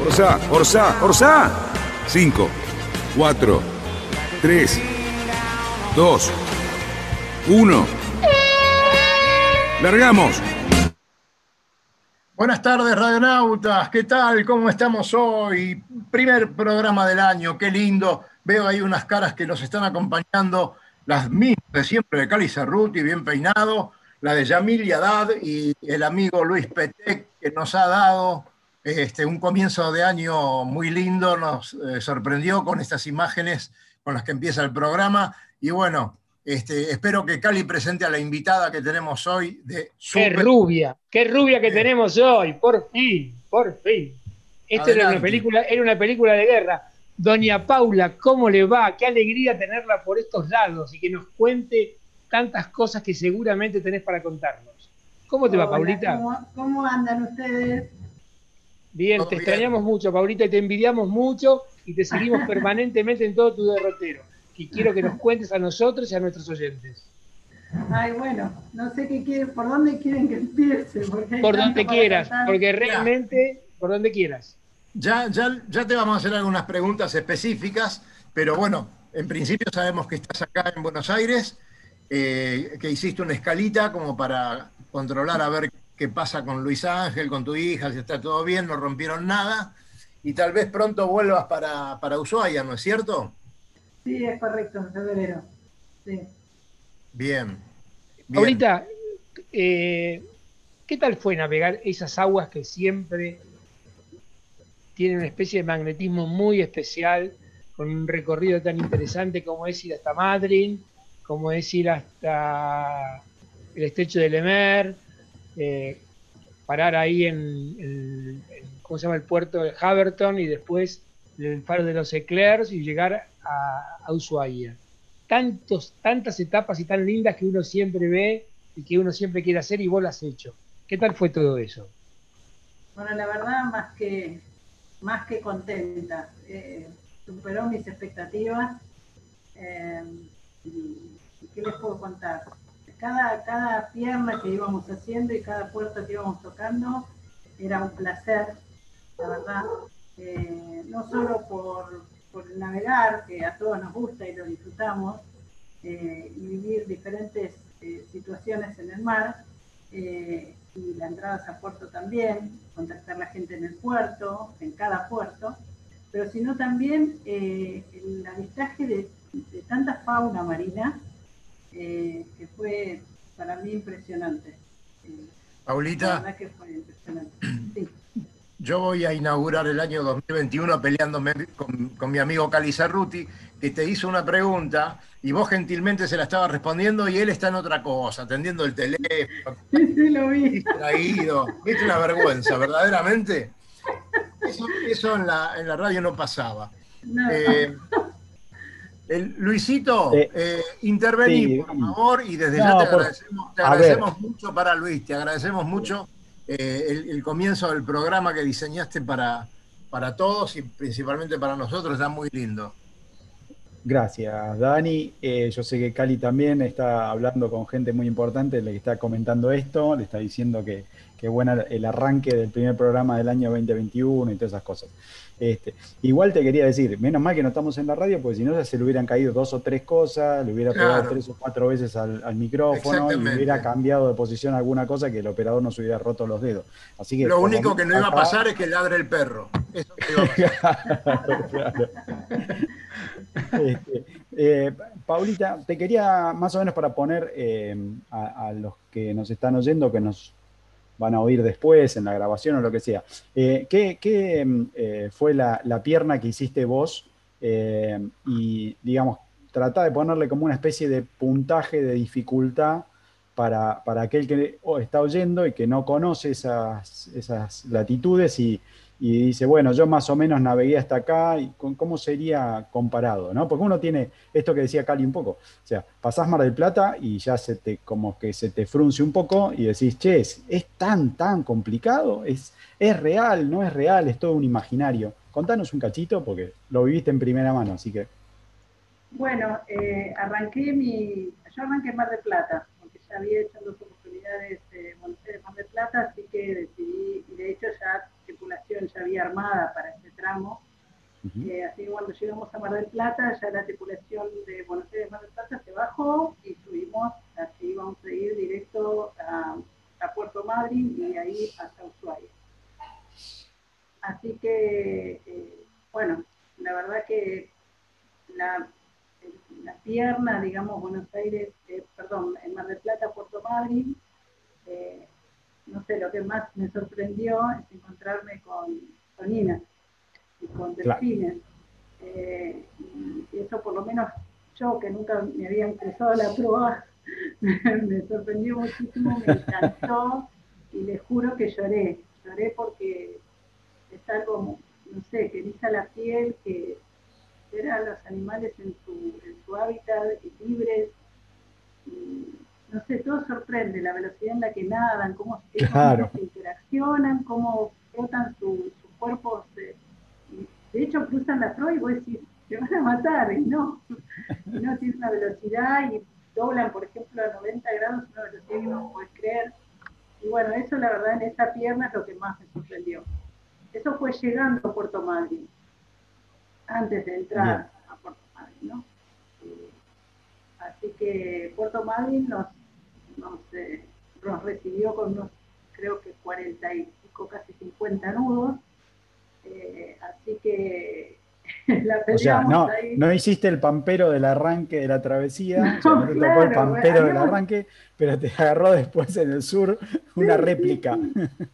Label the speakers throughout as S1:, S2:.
S1: Orsa, Orsa, Orsa. 5, 4, 3, 2, 1. ¡Largamos!
S2: Buenas tardes, radionautas. ¿Qué tal? ¿Cómo estamos hoy? Primer programa del año. Qué lindo. Veo ahí unas caras que nos están acompañando, las mismas de siempre de Cali Cerruti, bien peinado, la de Yamil Yadad y el amigo Luis Petec, que nos ha dado este, un comienzo de año muy lindo, nos eh, sorprendió con estas imágenes con las que empieza el programa. Y bueno, este, espero que Cali presente a la invitada que tenemos hoy de
S3: Qué rubia, qué rubia que tenemos hoy, por fin, por fin. Esto era una, película, era una película de guerra. Doña Paula, ¿cómo le va? Qué alegría tenerla por estos lados y que nos cuente tantas cosas que seguramente tenés para contarnos. ¿Cómo te va, Paulita?
S4: ¿cómo, andan ustedes?
S3: Bien, te extrañamos mucho, Paulita, y te envidiamos mucho y te seguimos permanentemente en todo tu derrotero y quiero que nos cuentes a nosotros y a nuestros oyentes.
S4: Ay, bueno, no sé qué quieren, por dónde quieren que empiece.
S3: por donde quieras, porque realmente, por donde quieras.
S2: Ya, ya, ya te vamos a hacer algunas preguntas específicas, pero bueno, en principio sabemos que estás acá en Buenos Aires, eh, que hiciste una escalita como para controlar a ver qué pasa con Luis Ángel, con tu hija, si está todo bien, no rompieron nada, y tal vez pronto vuelvas para, para Ushuaia, ¿no es cierto?
S4: Sí, es correcto, en febrero. Sí.
S2: Bien.
S3: Ahorita, eh, ¿qué tal fue navegar esas aguas que siempre tienen una especie de magnetismo muy especial, con un recorrido tan interesante como es ir hasta Madrid, como es ir hasta el estrecho de Lemer, eh, parar ahí en, ¿cómo se llama? el puerto de Haverton y después el faro de los Eclairs y llegar a, Ushuaia. Tantos, tantas etapas y tan lindas que uno siempre ve y que uno siempre quiere hacer y vos las has hecho. ¿Qué tal fue todo eso?
S4: Bueno, la verdad, más que, más que contenta. Eh, superó mis expectativas. Eh, ¿Qué les puedo contar? Cada, cada pierna que íbamos haciendo y cada puerta que íbamos tocando era un placer, la verdad. Eh, no solo por, por navegar, que a todos nos gusta y lo disfrutamos, eh, y vivir diferentes eh, situaciones en el mar, eh, y la entrada a puerto también, contactar a la gente en el puerto, en cada puerto, pero sino también el avistaje de, tanta fauna marina, que fue para mí impresionante.
S2: Paulita. La verdad que fue impresionante. Sí. Yo voy a inaugurar el año 2021 peleándome con, mi amigo Cali Cerruti, que te hizo una pregunta y vos gentilmente se la estabas respondiendo y él está en otra cosa, atendiendo el teléfono.
S4: Sí, lo vi.
S2: Distraído. Es una vergüenza, verdaderamente. Eso, en, la, radio no pasaba. Eh, Luisito, eh, eh, intervení, por favor, y desde ya te agradecemos, te agradecemos mucho para Luis, te agradecemos mucho eh, el, comienzo del programa que diseñaste para, para todos y principalmente para nosotros está muy lindo.
S5: Gracias, Dani. Eh, yo sé que Cali también está hablando con gente muy importante, le está comentando esto, le está diciendo que, que buena el arranque del primer programa del año 2021 y todas esas cosas. Este, igual te quería decir, menos mal que no estamos en la radio, porque si no se le hubieran caído dos o tres cosas, le hubiera pegado tres o cuatro veces al, micrófono y hubiera cambiado de posición alguna cosa que el operador no se hubiera roto los dedos. Así que,
S2: Lo único que no iba a pasar es que ladre el perro. Eso
S5: este, eh, Paulita, te quería más o menos para poner eh, a los que nos están oyendo, que nos van a oír después en la grabación o lo que sea. Eh, ¿Qué, mm, eh, fue la, pierna que hiciste vos? Eh, y, digamos, trata de ponerle como una especie de puntaje de dificultad para, aquel que está oyendo y que no conoce esas, esas latitudes y, y dice, bueno, yo más o menos navegué hasta acá, y ¿cómo sería comparado? ¿no? Porque uno tiene esto que decía Cali un poco, o sea, pasás Mar del Plata y ya se te, como que se te frunce un poco y decís, che, ¿es, tan, tan complicado? ¿Es, ¿Es real? ¿No es real? ¿Es todo un imaginario? Contanos un cachito porque lo viviste en primera mano, así que...
S4: Bueno, eh, arranqué mi, yo arranqué Mar del Plata, porque ya había hecho dos oportunidades de Mar del Plata, así que decidí, y de hecho ya tripulación ya había armada para este tramo. Eh, así que cuando llegamos a Mar del Plata, ya la tripulación de Buenos Aires Mar del Plata se bajó y subimos, así íbamos a ir directo a, Puerto Madryn y ahí hasta Ushuaia. Así que, eh, bueno, la verdad que la, la pierna, digamos, Buenos Aires, eh, perdón, en Mar del Plata, Puerto Madryn, no sé, lo que más me sorprendió es encontrarme con, con y con delfines. Eh, y eso por lo menos yo, que nunca me había empezado la prueba, me sorprendió muchísimo, me encantó y les juro que lloré. Lloré porque es algo, no sé, que eriza la piel, que ver a los animales en su, en su hábitat libres. Y, no sé, todo sorprende, la velocidad en la que nadan, cómo, se interaccionan, cómo flotan sus su cuerpos. De, hecho, cruzan la proa y vos decís, se van a matar, y no. Y no, tienen una velocidad y doblan, por ejemplo, a 90 grados, una velocidad que no puedes creer. Y bueno, eso la verdad en esa pierna es lo que más me sorprendió. Eso fue llegando a Puerto Madryn, antes de entrar a Puerto Madryn, ¿no? Eh, así que Puerto Madryn nos nos, nos recibió con unos, creo que 40 y pico, casi 50 nudos. Eh, así que
S5: la o sea, no, no hiciste el pampero del arranque de la travesía, no, te tocó el pampero del arranque, pero te agarró después en el sur una réplica.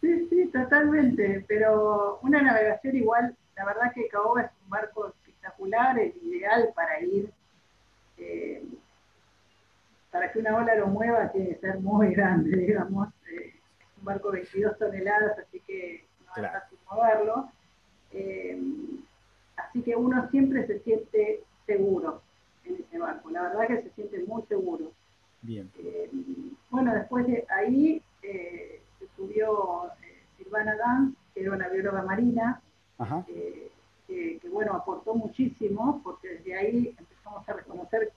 S4: Sí, sí, totalmente, pero una navegación igual, la verdad que Caoba es un barco espectacular, es ideal para ir. Eh, para que una ola lo mueva tiene que ser muy grande, digamos. Eh, es un barco de 22 toneladas, así que no es fácil moverlo. Eh, así que uno siempre se siente seguro en ese barco. La verdad que se siente muy seguro.
S5: Bien.
S4: Eh, bueno, después de ahí se subió Silvana Danz, que era una bióloga marina, que, que, bueno, aportó muchísimo, porque desde ahí empezamos a reconocer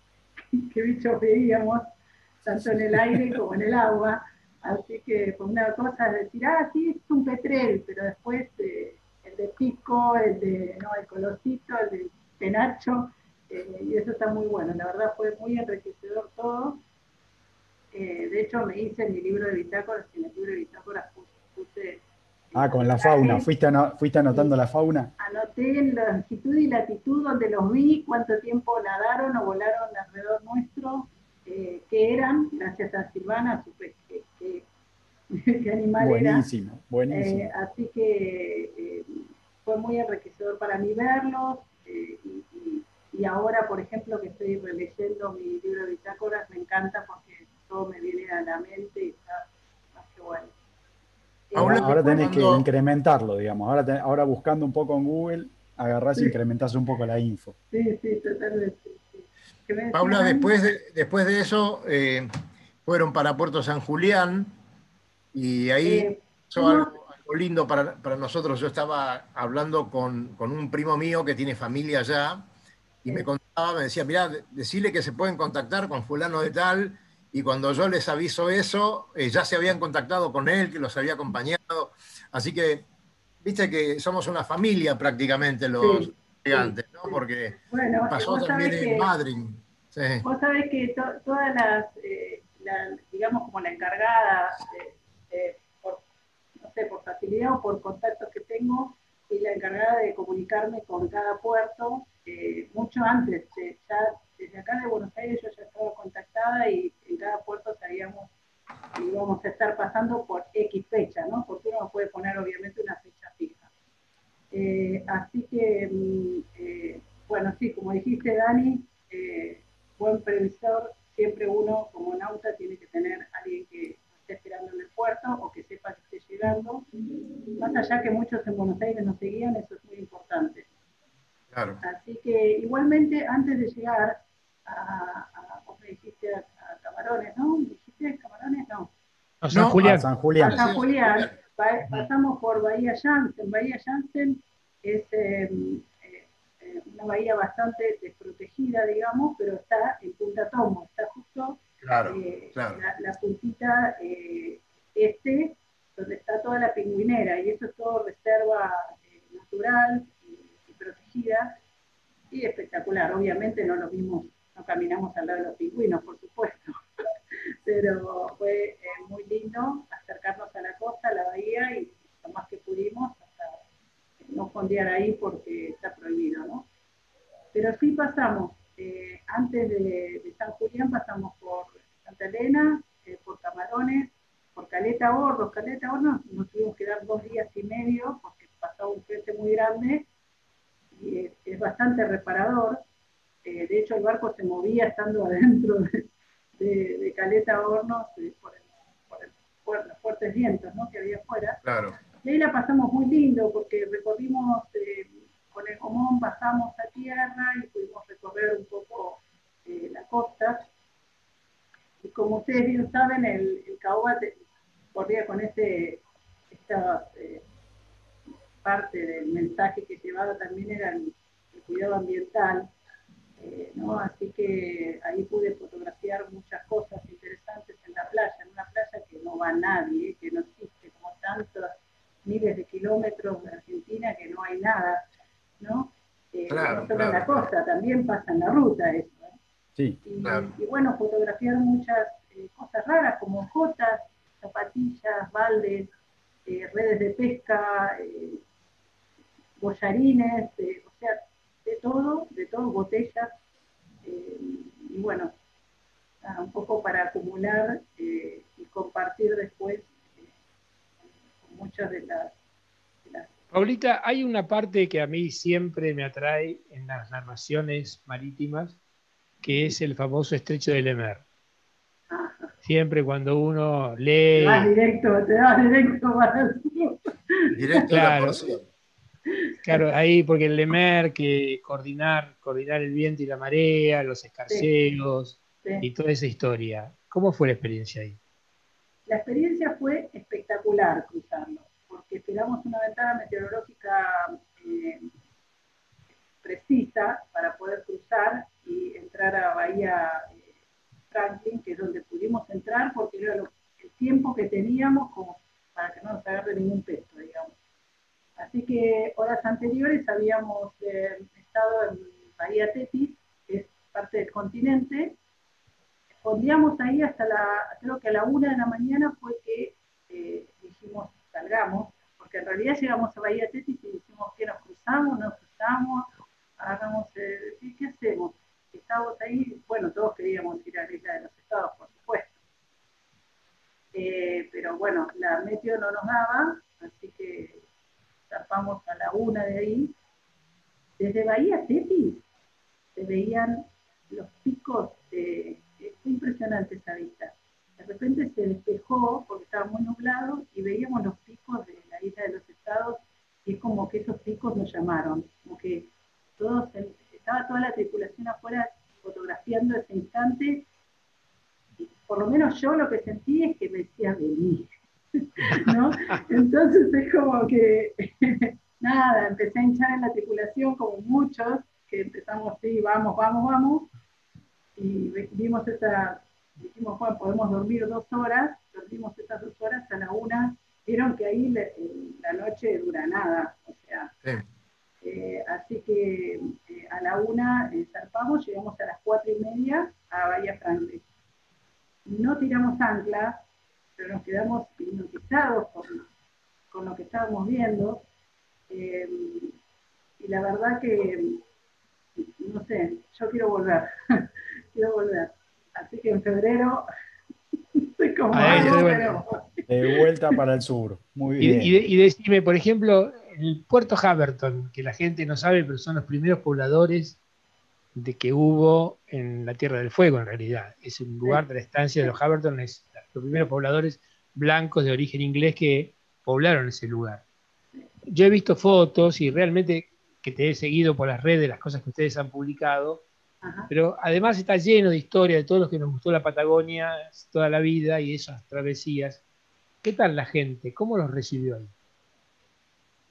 S4: qué bichos veíamos, tanto en el aire como en el agua. Así que pues una cosa es decir, ah, sí, es un petrel, pero después eh, el de pico, el de, no, el colorcito, el de penacho, eh, y eso está muy bueno. La verdad fue muy enriquecedor todo. Eh, de hecho, me hice en mi libro de bitácoras, en el libro de bitácoras puse...
S5: Ah, con la fauna, ¿fuiste, fuiste anotando la fauna?
S4: Anoté la longitud y latitud donde los vi, cuánto tiempo nadaron o volaron alrededor nuestro, eh, qué eran, gracias a Silvana, supe qué, animal
S5: buenísimo, era. Buenísimo,
S4: eh, así que eh, fue muy enriquecedor para mí verlos. Y, y, ahora, por ejemplo, que estoy releyendo mi libro de bitácoras, me encanta porque todo me viene a la mente y está más que bueno.
S5: Ahora, tenés que incrementarlo, digamos. Ahora, ahora buscando un poco en Google, agarrás y incrementás un poco la info.
S4: Sí, sí, totalmente.
S2: Paula, después de, después de eso eh, fueron para Puerto San Julián y ahí eh, algo, lindo para, nosotros. Yo estaba hablando con, un primo mío que tiene familia allá y me contaba, me decía, mira, decirle que se pueden contactar con fulano de tal y cuando yo les aviso eso, eh, ya se habían contactado con él, que los había acompañado. Así que, viste que somos una familia prácticamente los gigantes, ¿no? Porque pasó también en Madrid.
S4: Vos sabés que todas las, eh, digamos como la encargada, por, no sé, por facilidad o por contactos que tengo, y la encargada de comunicarme con cada puerto, eh, mucho antes, ya desde acá de Buenos Aires yo ya estaba contactada y en cada puerto sabíamos que íbamos a estar pasando por X fecha, ¿no? Porque uno puede poner obviamente una fecha fija. Eh, así que, mm, bueno, sí, como dijiste Dani, buen previsor, siempre uno como nauta tiene que tener alguien que esté esperando en el puerto o que sepa que esté llegando. más allá que muchos en Buenos Aires nos seguían, eso es muy importante.
S2: Claro.
S4: Así que igualmente, antes de llegar a, a vos me dijiste a, Camarones, ¿no? ¿Dijiste Camarones? No.
S3: A San Julián.
S5: A San Julián.
S4: A San Julián. Pa- pasamos por Bahía Janssen. Bahía Janssen es eh, eh, eh, una bahía bastante desprotegida, digamos, pero está en Punta Tomo, está justo
S2: Claro,
S4: eh,
S2: claro.
S4: la, la puntita eh, este, donde está toda la pingüinera, y eso es todo reserva eh, natural y, y protegida, y espectacular. Obviamente no lo vimos, no caminamos al lado de los pingüinos, por supuesto, pero fue eh, muy lindo acercarnos a la costa, a la bahía, y lo más que pudimos, hasta no fondear ahí porque está prohibido, ¿no? Pero sí pasamos, eh, antes de, San Julián pasamos por Santa Elena, eh, por Camarones, por Caleta Hornos. Caleta Hornos nos tuvimos que dar dos días y medio porque pasaba un frente muy grande y es bastante reparador. Eh, de hecho, el barco se movía estando adentro de, de- de Caleta Hornos eh, por, el- por el- por los fuertes vientos ¿no? que había afuera.
S2: Claro.
S4: Y ahí la pasamos muy lindo porque recorrimos eh, con el común, pasamos a tierra y pudimos recorrer un poco eh, la costa. Y como ustedes bien saben, el, el caoba corría con ese, esta parte del mensaje que llevaba también era el, el cuidado ambiental. eh, ¿no? Así que ahí pude fotografiar muchas cosas interesantes en la playa, en una playa que no va nadie, que no existe como tantos miles de kilómetros de Argentina que no hay nada, ¿no? Eh,
S2: Claro,
S4: no solo en la
S2: claro.
S4: costa, también pasa en la ruta eso. ¿eh?
S5: Sí,
S4: Y,
S2: Claro.
S4: y bueno, fotografiar muchas eh, cosas raras como jotas, zapatillas, baldes, eh, redes de pesca, eh, bollarines, eh, o sea, de todo, de todo, botellas. eh, y bueno, nada, un poco para acumular eh, y compartir después eh, con muchas de las,
S3: Paulita, hay una parte que a mí siempre me atrae las narraciones marítimas, que es el famoso estrecho de Lemer. Siempre cuando uno
S4: te
S3: lee,
S4: vas directo, te vas directo para.
S2: Directo a la
S3: Claro. claro, ahí porque el Lemer, que coordinar, coordinar el viento y la marea, los escarceos
S4: Sí.
S3: y toda esa historia. ¿Cómo fue la experiencia ahí?
S4: La experiencia fue espectacular cruzarlo, porque esperamos una ventana meteorológica eh, precisa para poder cruzar y entrar a Bahía eh, Franklin, que es donde pudimos entrar, porque era lo- el tiempo que teníamos como para que no nos agarre ningún peso, digamos. Así que horas anteriores habíamos eh, estado en Bahía Tetis, que es parte del continente, Fondeamos ahí hasta la, creo que a la una de la mañana fue que eh, dijimos salgamos, porque en realidad llegamos a Bahía Tetis y dijimos que nos cruzamos, nos cruzamos, hagamos, eh, ¿qué, qué hacemos? Estábamos ahí, bueno, todos queríamos ir a la isla de los estados, por supuesto. Eh, pero bueno, la meteo no nos daba, así que zarpamos a la una de ahí. Desde Bahía Tetis se veían los picos, de, eh, fue impresionante esa vista. De repente se despejó porque estaba muy nublado y veíamos los picos de la isla de los estados y es como que esos picos nos como que todos, estaba toda la tripulación afuera fotografiando ese instante y por lo menos yo lo que sentí es que me decía venir, ¿no? Entonces es como que, nada, empecé a hinchar en la tripulación como muchos, que empezamos, sí, vamos, vamos, vamos, y vimos esa, dijimos, bueno, podemos dormir dos horas, dormimos esas dos horas a la una, vieron que ahí le- la noche dura nada, o sea,
S2: Sí.
S4: eh, así que eh, a la una eh, zarpamos, llegamos a las cuatro y media a Bahía Franklin. No tiramos ancla, pero nos quedamos hipnotizados con, con lo que estábamos viendo. eh, y la verdad que, no sé, yo quiero volver, quiero volver. Así que en febrero, no sé cómo
S3: Ahí,
S4: hago,
S3: bueno.
S4: pero
S5: de vuelta para el sur. Muy
S3: Y,
S5: bien.
S3: y, de- y decime, por ejemplo, el puerto Haverton, que la gente no sabe, pero son los primeros pobladores de que hubo en la Tierra del Fuego, en realidad. Es un lugar de la estancia de los Haverton, es los primeros pobladores blancos de origen inglés que poblaron ese lugar. yo he visto fotos y realmente que te he seguido por las redes, las cosas que ustedes han publicado, pero además está lleno de historia de todos los que nos gustó la Patagonia toda la vida y esas travesías. ¿Qué tal la gente? ¿Cómo los recibió ahí?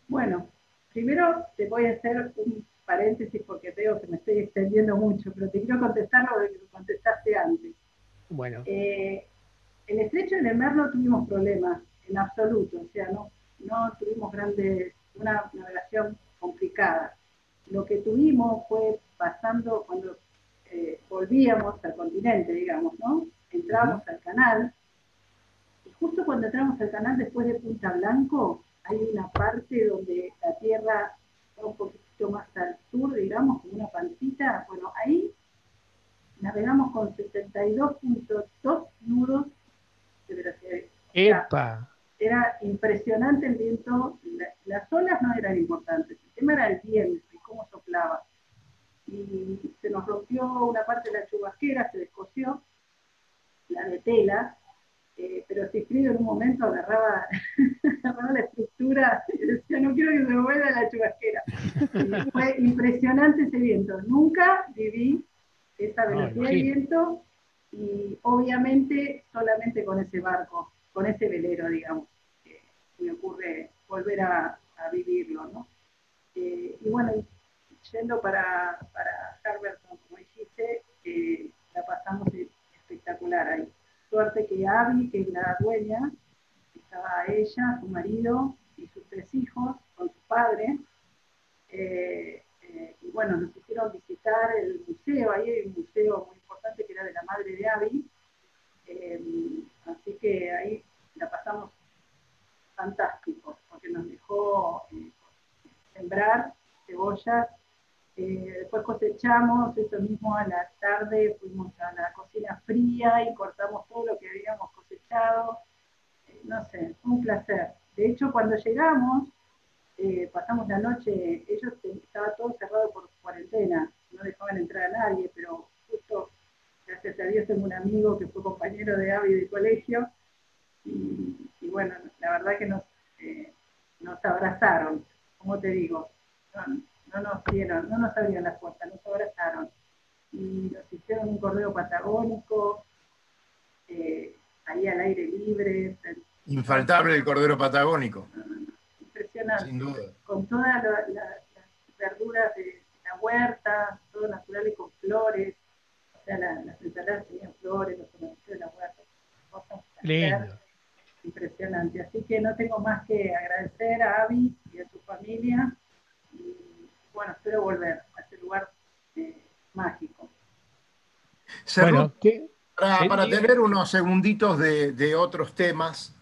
S4: Bueno, primero te voy a hacer un paréntesis porque veo que me estoy extendiendo mucho, pero te quiero contestar lo que contestaste antes.
S3: Bueno.
S4: Eh, el estrecho de no tuvimos problemas, en absoluto, o sea, no, no tuvimos grandes, una navegación complicada. Lo que tuvimos fue pasando cuando eh, volvíamos al continente, digamos, ¿no? Entramos al canal, justo cuando entramos al canal después de Punta Blanco, hay una parte donde la tierra va un poquito más al sur, digamos, como una pancita. Bueno, ahí navegamos con 72.2 nudos de velocidad.
S3: ¡Epa!
S4: Era impresionante el viento, las olas no eran importantes, el tema era el viento y cómo soplaba. Y se nos rompió una parte de la chubasquera, se descosió, la de tela, eh, pero Sigfrido en un momento agarraba, agarraba, la estructura y decía, no quiero que se me vuelva la chubasquera. Y fue impresionante ese viento. Nunca viví esa velocidad de viento y obviamente solamente con ese barco, con ese velero, digamos, que me ocurre volver a, vivirlo, ¿no? Eh, y bueno, yendo para, para Harberton, como dijiste, eh, la pasamos espectacular ahí. Suerte que Abby, que es la dueña, estaba ella, su marido y sus tres hijos con su padre. Eh, eh, y bueno, nos hicieron visitar el museo, ahí hay un museo muy importante que era de la madre de Abby. Eh, así que ahí la pasamos fantástico, porque nos dejó sembrar cebollas eh, después cosechamos, eso mismo a la tarde fuimos a la cocina fría y cortamos todo lo que habíamos cosechado. Eh, no sé, un placer. De hecho, cuando llegamos, eh, pasamos la noche, ellos estaba todo cerrado por cuarentena, no dejaban entrar a nadie, pero justo, gracias a Dios, tengo un amigo que fue compañero de Avi de colegio, y, bueno, la verdad que nos, nos abrazaron, como te digo, no nos dieron, no nos abrieron las puertas, nos abrazaron. Y nos hicieron un correo patagónico, eh, ahí al aire libre.
S2: Infaltable el cordero patagónico.
S4: Impresionante. Sin duda. Con todas las verduras de la huerta, todo natural y con flores. O sea, las ensaladas tenían flores, los tomates de la huerta. Cosas
S3: Lindo.
S4: Impresionante. Así que no tengo más que agradecer a Avi y a su familia bueno, espero volver a este lugar eh, mágico.
S2: Bueno, para, tener unos segunditos de, otros temas,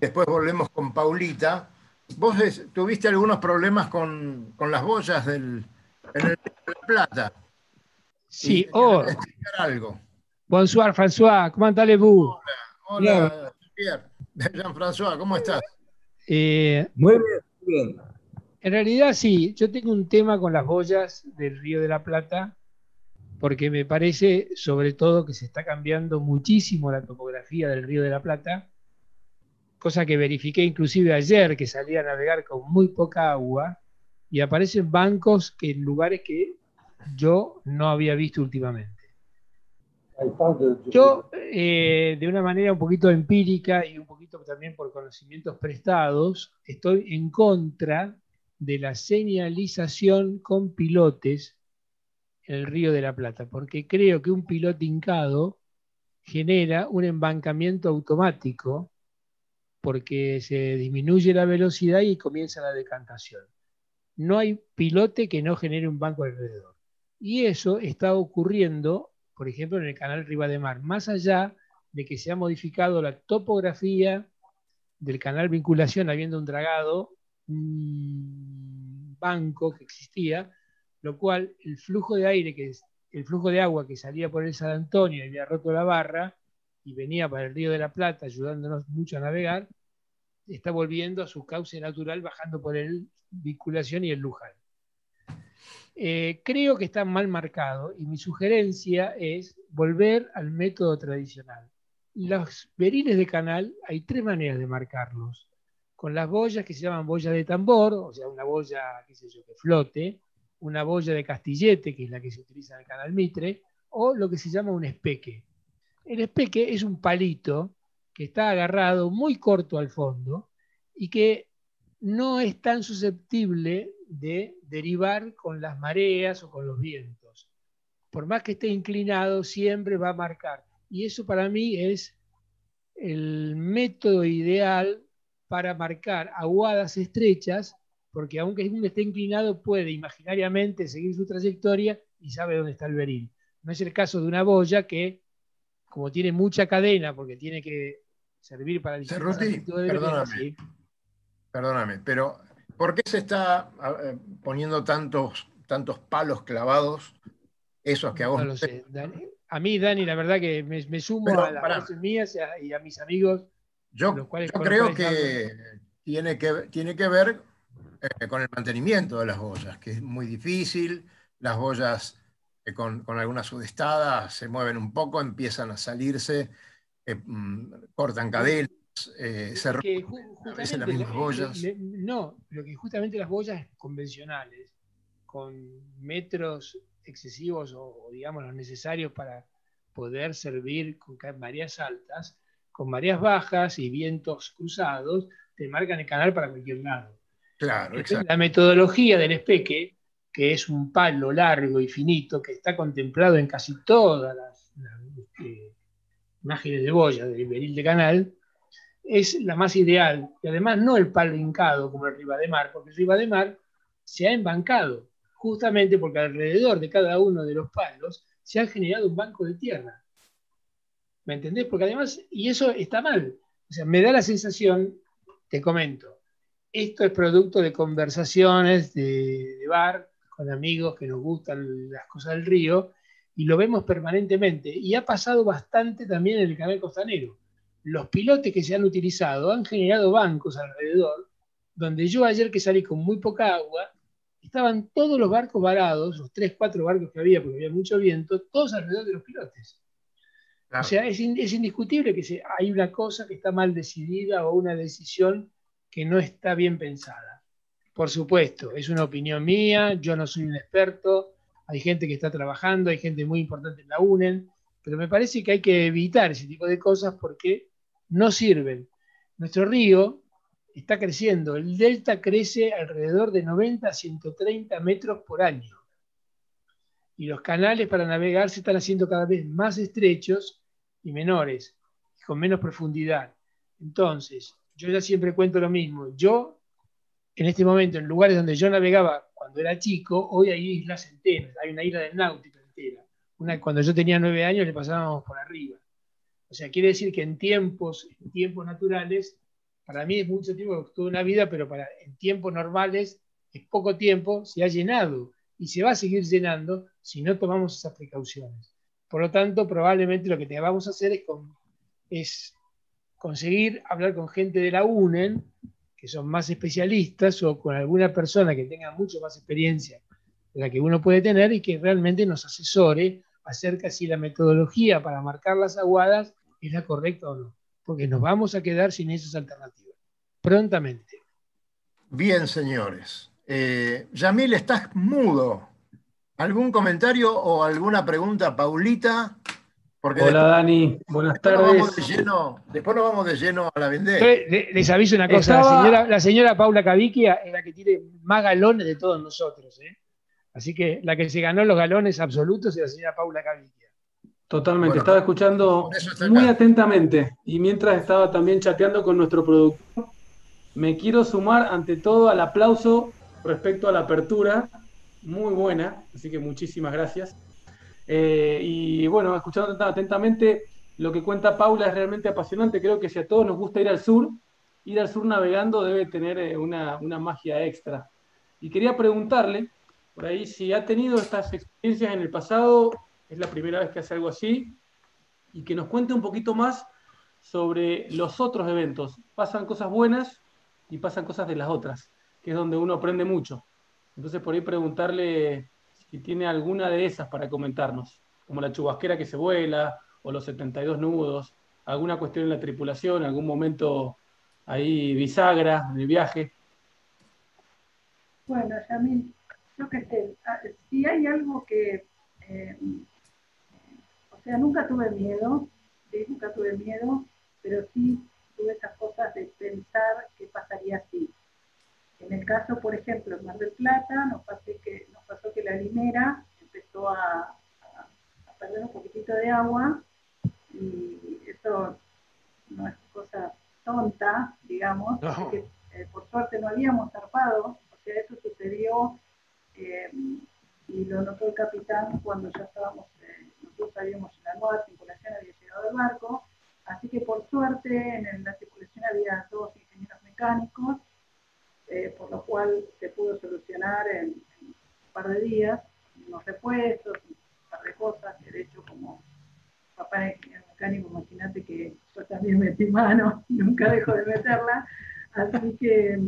S2: después volvemos con Paulita. Vos tuviste algunos problemas con, las boyas del, en el de la Plata.
S3: Sí, oh.
S2: algo.
S3: Bonsoir, François. ¿Cómo allez-vous?
S2: Hola, hola Pierre. Jean-François, ¿cómo estás?
S3: Eh, muy bien, muy bien. En realidad sí, yo tengo un tema con las boyas del Río de la Plata, porque me parece sobre todo que se está cambiando muchísimo la topografía del Río de la Plata, cosa que verifiqué inclusive ayer que salí a navegar con muy poca agua y aparecen bancos que en lugares que yo no había visto últimamente. Yo, eh, de una manera un poquito empírica y un poquito también por conocimientos prestados, estoy en contra de la señalización con pilotes en el Río de la Plata, porque creo que un piloto hincado genera un embancamiento automático porque se disminuye la velocidad y comienza la decantación. No hay pilote que no genere un banco alrededor. Y eso está ocurriendo, por ejemplo, en el canal Riva de Mar, más allá de que se ha modificado la topografía del canal vinculación, habiendo un dragado un banco que existía, lo cual el flujo de aire, que es, el flujo de agua que salía por el San Antonio y había roto la barra y venía para el Río de la Plata ayudándonos mucho a navegar, está volviendo a su cauce natural bajando por el vinculación y el Luján. Eh, creo que está mal marcado y mi sugerencia es volver al método tradicional. Los beriles de canal hay tres maneras de marcarlos con las boyas que se llaman boyas de tambor, o sea, una boya, qué sé yo, que flote, una boya de castillete, que es la que se utiliza en el canal Mitre, o lo que se llama un espeque. El espeque es un palito que está agarrado muy corto al fondo y que no es tan susceptible de derivar con las mareas o con los vientos. Por más que esté inclinado, siempre va a marcar. Y eso para mí es el método ideal para marcar aguadas estrechas, porque aunque uno esté inclinado, puede imaginariamente seguir su trayectoria y sabe dónde está el beril. No es el caso de una boya que, como tiene mucha cadena, porque tiene que servir para el
S2: perdóname, perdóname, pero ¿por qué se está eh, poniendo tantos, tantos palos clavados, esos que a vos...
S3: No lo sé, A mí, Dani, la verdad que me, sumo a las voces mías y a, mis amigos.
S2: Yo, creo que tiene, que tiene que ver eh, con el mantenimiento de las boyas, que es muy difícil. Las boyas eh, con, con, algunas sudestadas se mueven un poco, empiezan a salirse, mm, cortan cadenas, se rompen
S3: las mismas boyas. no, lo que justamente las boyas convencionales, con metros excesivos o, digamos los necesarios para poder servir con mareas altas, con mareas bajas y vientos cruzados, te marcan el canal para cualquier lado.
S2: Claro, exacto.
S3: La metodología del espeque, que es un palo largo y finito, que está contemplado en casi todas las, este, imágenes de boya del beril de canal, es la más ideal. Y además no el palo hincado como el riba de mar, porque el riba de mar se ha embancado justamente porque alrededor de cada uno de los palos se ha generado un banco de tierra. ¿Me entendés? Porque además, y eso está mal. O sea, me da la sensación, te comento, esto es producto de conversaciones de, bar con amigos que nos gustan las cosas del río y lo vemos permanentemente. Y ha pasado bastante también en el canal costanero. Los pilotes que se han utilizado han generado bancos alrededor, donde yo ayer que salí con muy poca agua, estaban todos los barcos varados, los tres, cuatro barcos que había, porque había mucho viento, todos alrededor de los pilotes. O sea, es, indiscutible que hay una cosa que está mal decidida o una decisión que no está bien pensada. Por supuesto, es una opinión mía, yo no soy un experto, hay gente que está trabajando, hay gente muy importante en la UNEN, pero me parece que hay que evitar ese tipo de cosas porque no sirven. Nuestro río está creciendo. El delta crece alrededor de 90 a 130 metros por año. Y los canales para navegar se están haciendo cada vez más estrechos y menores, con menos profundidad. Entonces, yo ya siempre cuento lo mismo. Yo, en este momento, en lugares donde yo navegaba cuando era chico, hoy hay islas enteras. Hay una isla del náutico entera. Una, cuando yo tenía nueve años le pasábamos por arriba. O sea, quiere decir que en tiempos, en tiempos naturales para mí es mucho tiempo, toda una vida, pero para, en tiempos normales es poco tiempo, se ha llenado y se va a seguir llenando si no tomamos esas precauciones. Por lo tanto, probablemente lo que vamos a hacer es, es conseguir hablar con gente de la UNEN, que son más especialistas, o con alguna persona que tenga mucho más experiencia de la que uno puede tener y que realmente nos asesore acerca si la metodología para marcar las aguadas es la correcta o no porque nos vamos a quedar sin esas alternativas, prontamente.
S2: Bien, señores. Eh, Yamil, estás mudo. ¿Algún comentario o alguna pregunta, Paulita?
S6: Hola Dani, buenas tardes.
S2: después nos vamos de lleno a la vendetta.
S3: Les aviso una cosa, la, señora, Paula Caviquia es la que tiene más galones de todos nosotros. ¿eh? Así que la que se ganó los galones absolutos es la señora Paula Caviquia.
S6: Totalmente, estaba escuchando muy atentamente y mientras estaba también chateando con nuestro productor, me quiero sumar ante todo al aplauso respecto a la apertura, muy buena, así que muchísimas gracias. Eh, y bueno, escuchando atentamente, lo que cuenta Paula es realmente apasionante, creo que si a todos nos gusta ir al sur, ir al sur navegando debe tener eh, una, una magia extra. Y quería preguntarle, por ahí, si ha tenido estas experiencias en el pasado es la primera vez que hace algo así, y que nos cuente un poquito más sobre los otros eventos. Pasan cosas buenas y pasan cosas de las otras, que es donde uno aprende mucho. Entonces, por ahí preguntarle si tiene alguna de esas para comentarnos, como la chubasquera que se vuela, o los 72 nudos, alguna cuestión en la tripulación, algún momento ahí bisagra en el viaje.
S4: Bueno, Yamil, yo que sé, ah, si hay algo que, eh, o sea, nunca tuve miedo, nunca tuve miedo, pero sí tuve esas cosas de pensar qué pasaría si. En el caso, por ejemplo, en Mar del Plata, nos, que, nos pasó que la limera empezó a, perder un poquitito de agua y eso no es cosa tonta, digamos, porque eh, por suerte no habíamos zarpado, o sea, eso sucedió eh, y lo notó el capitán cuando ya estábamos, eh, nosotros sabíamos en la nueva tripulación había llegado el barco, así que por suerte en la tripulación había dos ingenieros mecánicos, por lo cual se pudo solucionar en, un par de días, unos repuestos, un par de cosas, que de hecho como papá ingeniero mecánico, imagínate que yo también metí mano, nunca dejo de meterla, así que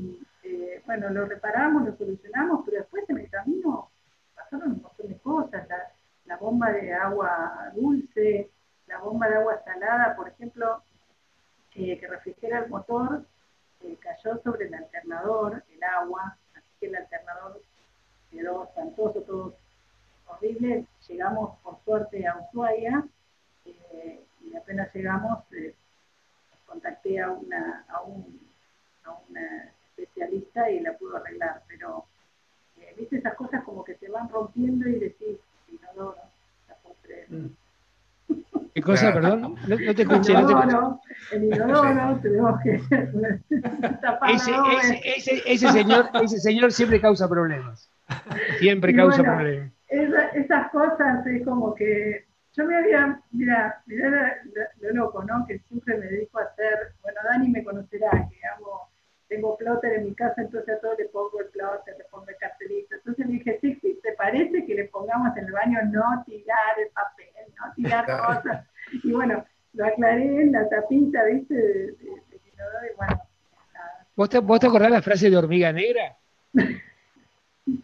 S4: eh, bueno, lo reparamos, lo solucionamos, pero después en el camino pasaron un montón de cosas, la, bomba de agua dulce, la bomba de agua salada, por ejemplo, eh, que refrigera el motor, eh, cayó sobre el alternador, el agua, así que el alternador quedó espantoso, todo horrible. Llegamos por suerte a Ushuaia y apenas llegamos contacté a una, a, un, a una especialista y la pudo arreglar, pero eh, viste esas cosas como que se van rompiendo y decís, inodoro, la postre. Mm.
S3: ¿Qué cosa, perdón? No, te escuché.
S4: El inodoro, el inodoro tenemos que
S3: ese, ese, ese, ese, señor, ese señor siempre causa problemas. Siempre causa problemas.
S4: esas cosas es como que yo me había, mira, mira lo, loco, ¿no? Que siempre me dedico a hacer, bueno, Dani me conocerá, que hago tengo plotter en mi casa, entonces a todo le pongo el plotter, le pongo el cartelito. Entonces le dije, sí, sí, ¿te parece que le pongamos en el baño no tirar el papel, no tirar cosas? Y bueno, lo aclaré en la tapita, ¿viste? De, de, y bueno.
S3: ¿Vos te, ¿Vos te acordás la frase de hormiga negra?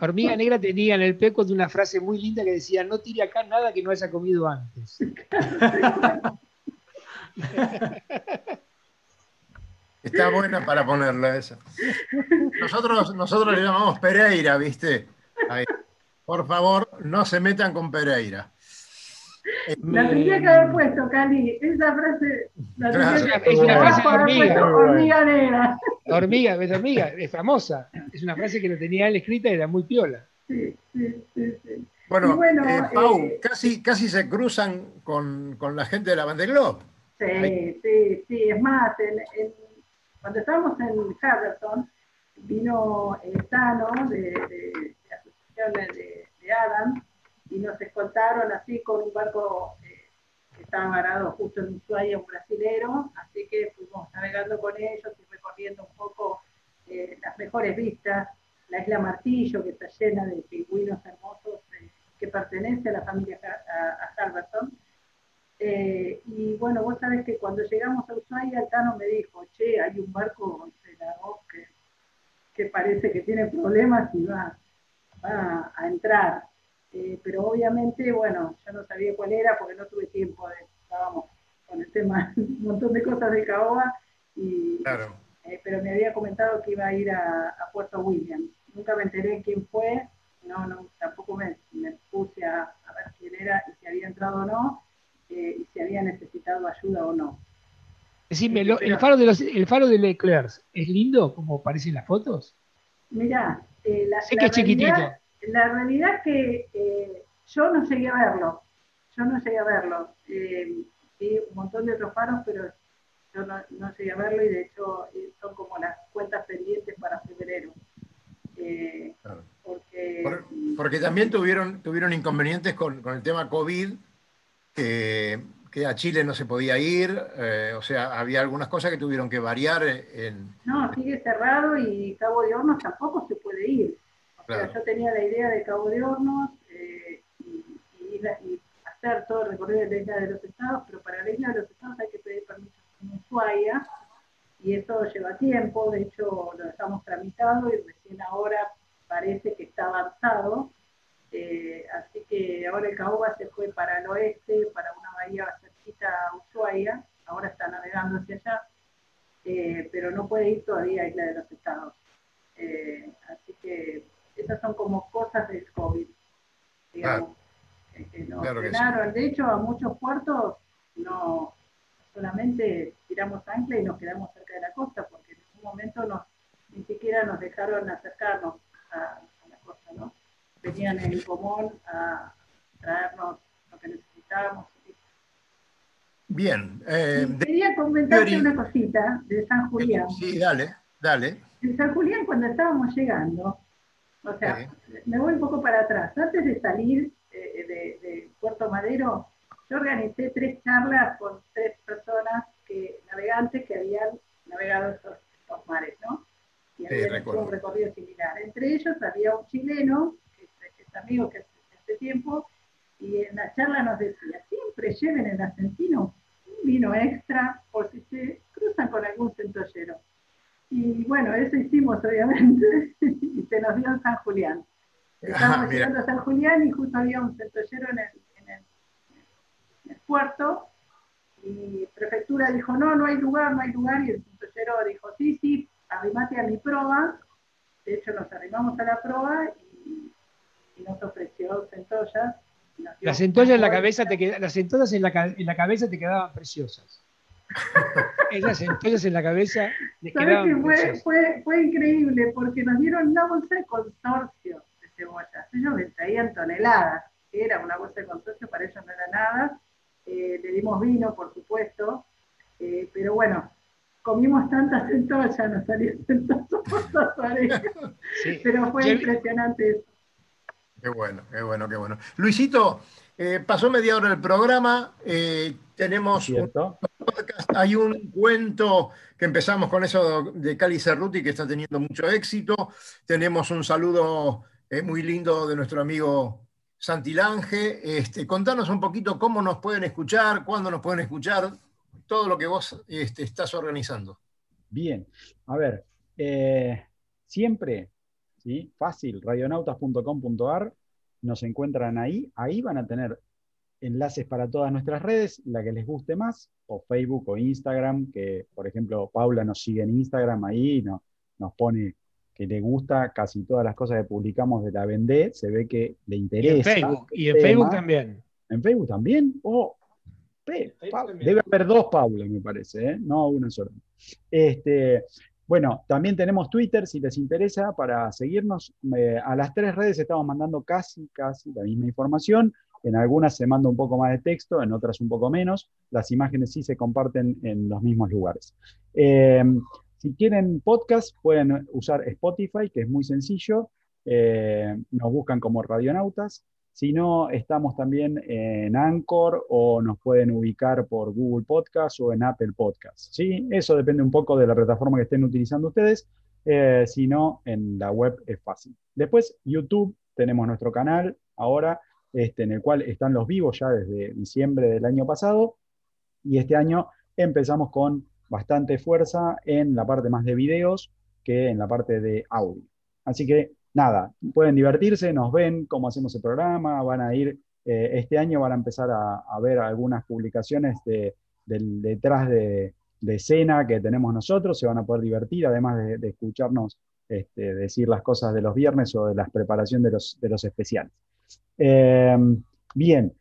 S3: Hormiga Negra tenía en el peco de una frase muy linda que decía, no tire acá nada que no haya comido antes.
S2: Está buena para ponerla esa. Nosotros, nosotros le llamamos Pereira, ¿viste? Por favor, no se metan con Pereira.
S4: La tendría que haber puesto, Cali. Esa frase. La
S3: es una frase de hormiga.
S4: Hormiga negra.
S3: Hormiga, es hormiga, es famosa. Es una frase que lo tenía él escrita y era muy piola.
S4: Sí, sí, sí. sí.
S2: Bueno, eh, Pau, eh, casi, casi se cruzan con, con la gente de la Globe.
S4: Sí, sí, sí. Es más, en, en cuando estábamos en Harrison, vino el Tano de, de, asociaciones de, Adam y nos escoltaron así con un barco eh, que estaba varado justo en Ushuaia, un brasilero, así que fuimos navegando con ellos y recorriendo un poco eh, las mejores vistas, la isla Martillo, que está llena de pingüinos hermosos eh, que pertenece a la familia a, a eh, y bueno, vos sabés que cuando llegamos a Ushuaia, el Tano me dijo, che, hay un barco de la que, que parece que tiene problemas y va, a entrar. Eh, pero obviamente, bueno, yo no sabía cuál era porque no tuve tiempo, de, estábamos con el tema, un montón de cosas de Caoba, y, eh, pero me había comentado que iba a ir a, Puerto William. Nunca me enteré quién fue, no, no tampoco me, me puse a, a ver quién era y si había entrado o no, eh, y si había necesitado ayuda o no.
S3: Decime, el, faro de los, el faro de Leclerc, ¿es lindo como parecen las fotos?
S4: Mirá,
S3: eh, la, sé que es chiquitito.
S4: La realidad es que eh, yo no llegué a verlo, yo no llegué a verlo. vi un montón de otros faros, pero yo no, llegué a verlo y de hecho son como las cuentas pendientes para febrero.
S2: porque, porque, también tuvieron, tuvieron inconvenientes con, con el tema COVID que, a Chile no se podía ir, eh, o sea, había algunas cosas que tuvieron que variar en...
S4: No, sigue cerrado y Cabo de Hornos tampoco se puede ir. O sea, yo tenía la idea de Cabo de Hornos eh, y, hacer todo el recorrido de la isla de los estados, pero para la isla de los estados hay que pedir permiso en Ushuaia y eso lleva tiempo, de hecho lo estamos tramitando y recién ahora parece que está avanzado eh, así que ahora el Caoba se fue para el oeste, para una bahía cerquita a Ushuaia, ahora está navegando hacia allá. eh, pero no puede ir todavía a Isla de los Estados. Eh, así que esas son como cosas del COVID, digamos, que nos claro De hecho, a muchos puertos no solamente tiramos ancla y nos quedamos cerca de la costa, porque en un momento nos, ni siquiera nos dejaron acercarnos a, la costa, ¿no? Venían en común a traernos lo que necesitábamos.
S2: Bien.
S4: Eh, quería comentarte una cosita de San Julián.
S2: Sí, dale, dale.
S4: En San Julián, cuando estábamos llegando, o sea, me voy un poco para atrás. Antes de salir eh, de, Puerto Madero, yo organicé tres charlas con tres personas que, navegantes que habían navegado esos, mares, ¿no? Y habían hecho un recorrido similar. Entre ellos había un chileno, que es, amigo que hace, hace tiempo, y en la charla nos decía, siempre lleven el argentino un vino extra por si se cruzan con algún centollero. Y bueno, eso hicimos obviamente, y se nos dio en San Julián. Estábamos llegando a San Julián y justo había un centollero en el, puerto, y prefectura dijo, no, no hay lugar, no hay lugar, y el centollero dijo, sí, sí, arrimate a mi proa. De hecho, nos arrimamos a la proa y, y nos ofreció centollas
S3: las centollas en la cabeza te las centollas en la, en la cabeza te quedaban preciosas. Esas centollas en la cabeza
S4: les quedaban fue, fue, fue, increíble porque nos dieron una bolsa de consorcio de cebollas. Ellos me traían toneladas. Era una bolsa de consorcio, para ellos no era nada. Eh, le dimos vino, por supuesto. Eh, pero bueno, comimos tantas centollas, nos salieron tantas sí. Pero fue impresionante eso.
S2: Qué bueno, qué bueno, qué bueno. Luisito, eh, pasó media hora el programa. Eh, tenemos un podcast, hay un cuento que empezamos con eso de Cali Cerruti que está teniendo mucho éxito. Tenemos un saludo eh, muy lindo de nuestro amigo Santilange. Este, contanos un poquito cómo nos pueden escuchar, cuándo nos pueden escuchar, todo lo que vos este, estás organizando.
S5: Bien, a ver, siempre Fácil, radionautas.com.ar, nos encuentran ahí, ahí van a tener enlaces para todas nuestras redes, la que les guste más, o Facebook o Instagram, que por ejemplo Paula nos sigue en Instagram ahí, no, nos pone que le gusta casi todas las cosas que publicamos de la Vendé, se ve que le interesa.
S3: Y en Facebook, y en Facebook también.
S5: ¿En Facebook también? Oh, debe haber dos Paula, me parece, ¿eh? no una sola. Este, bueno, también tenemos Twitter, si les interesa, para seguirnos. a las tres redes estamos mandando casi, casi la misma información. En algunas se manda un poco más de texto, en otras un poco menos. Las imágenes sí se comparten en los mismos lugares. Em, si quieren podcast, pueden usar Spotify, que es muy sencillo. Eh, nos buscan como Radionautas. Si no, estamos también en Anchor o nos pueden ubicar por Google Podcast o en Apple Podcast. ¿sí? Eso depende un poco de la plataforma que estén utilizando ustedes. Eh, si no, en la web es fácil. Después, YouTube, tenemos nuestro canal ahora, este, en el cual están los vivos ya desde diciembre del año pasado. Y este año empezamos con bastante fuerza en la parte más de videos que en la parte de audio. Así que nada, pueden divertirse, nos ven cómo hacemos el programa, van a ir, eh, este año van a empezar a, ver algunas publicaciones de, detrás de, escena que tenemos nosotros, se van a poder divertir, además de, escucharnos este, decir las cosas de los viernes o de la preparación de los, de los especiales. Eh, bien,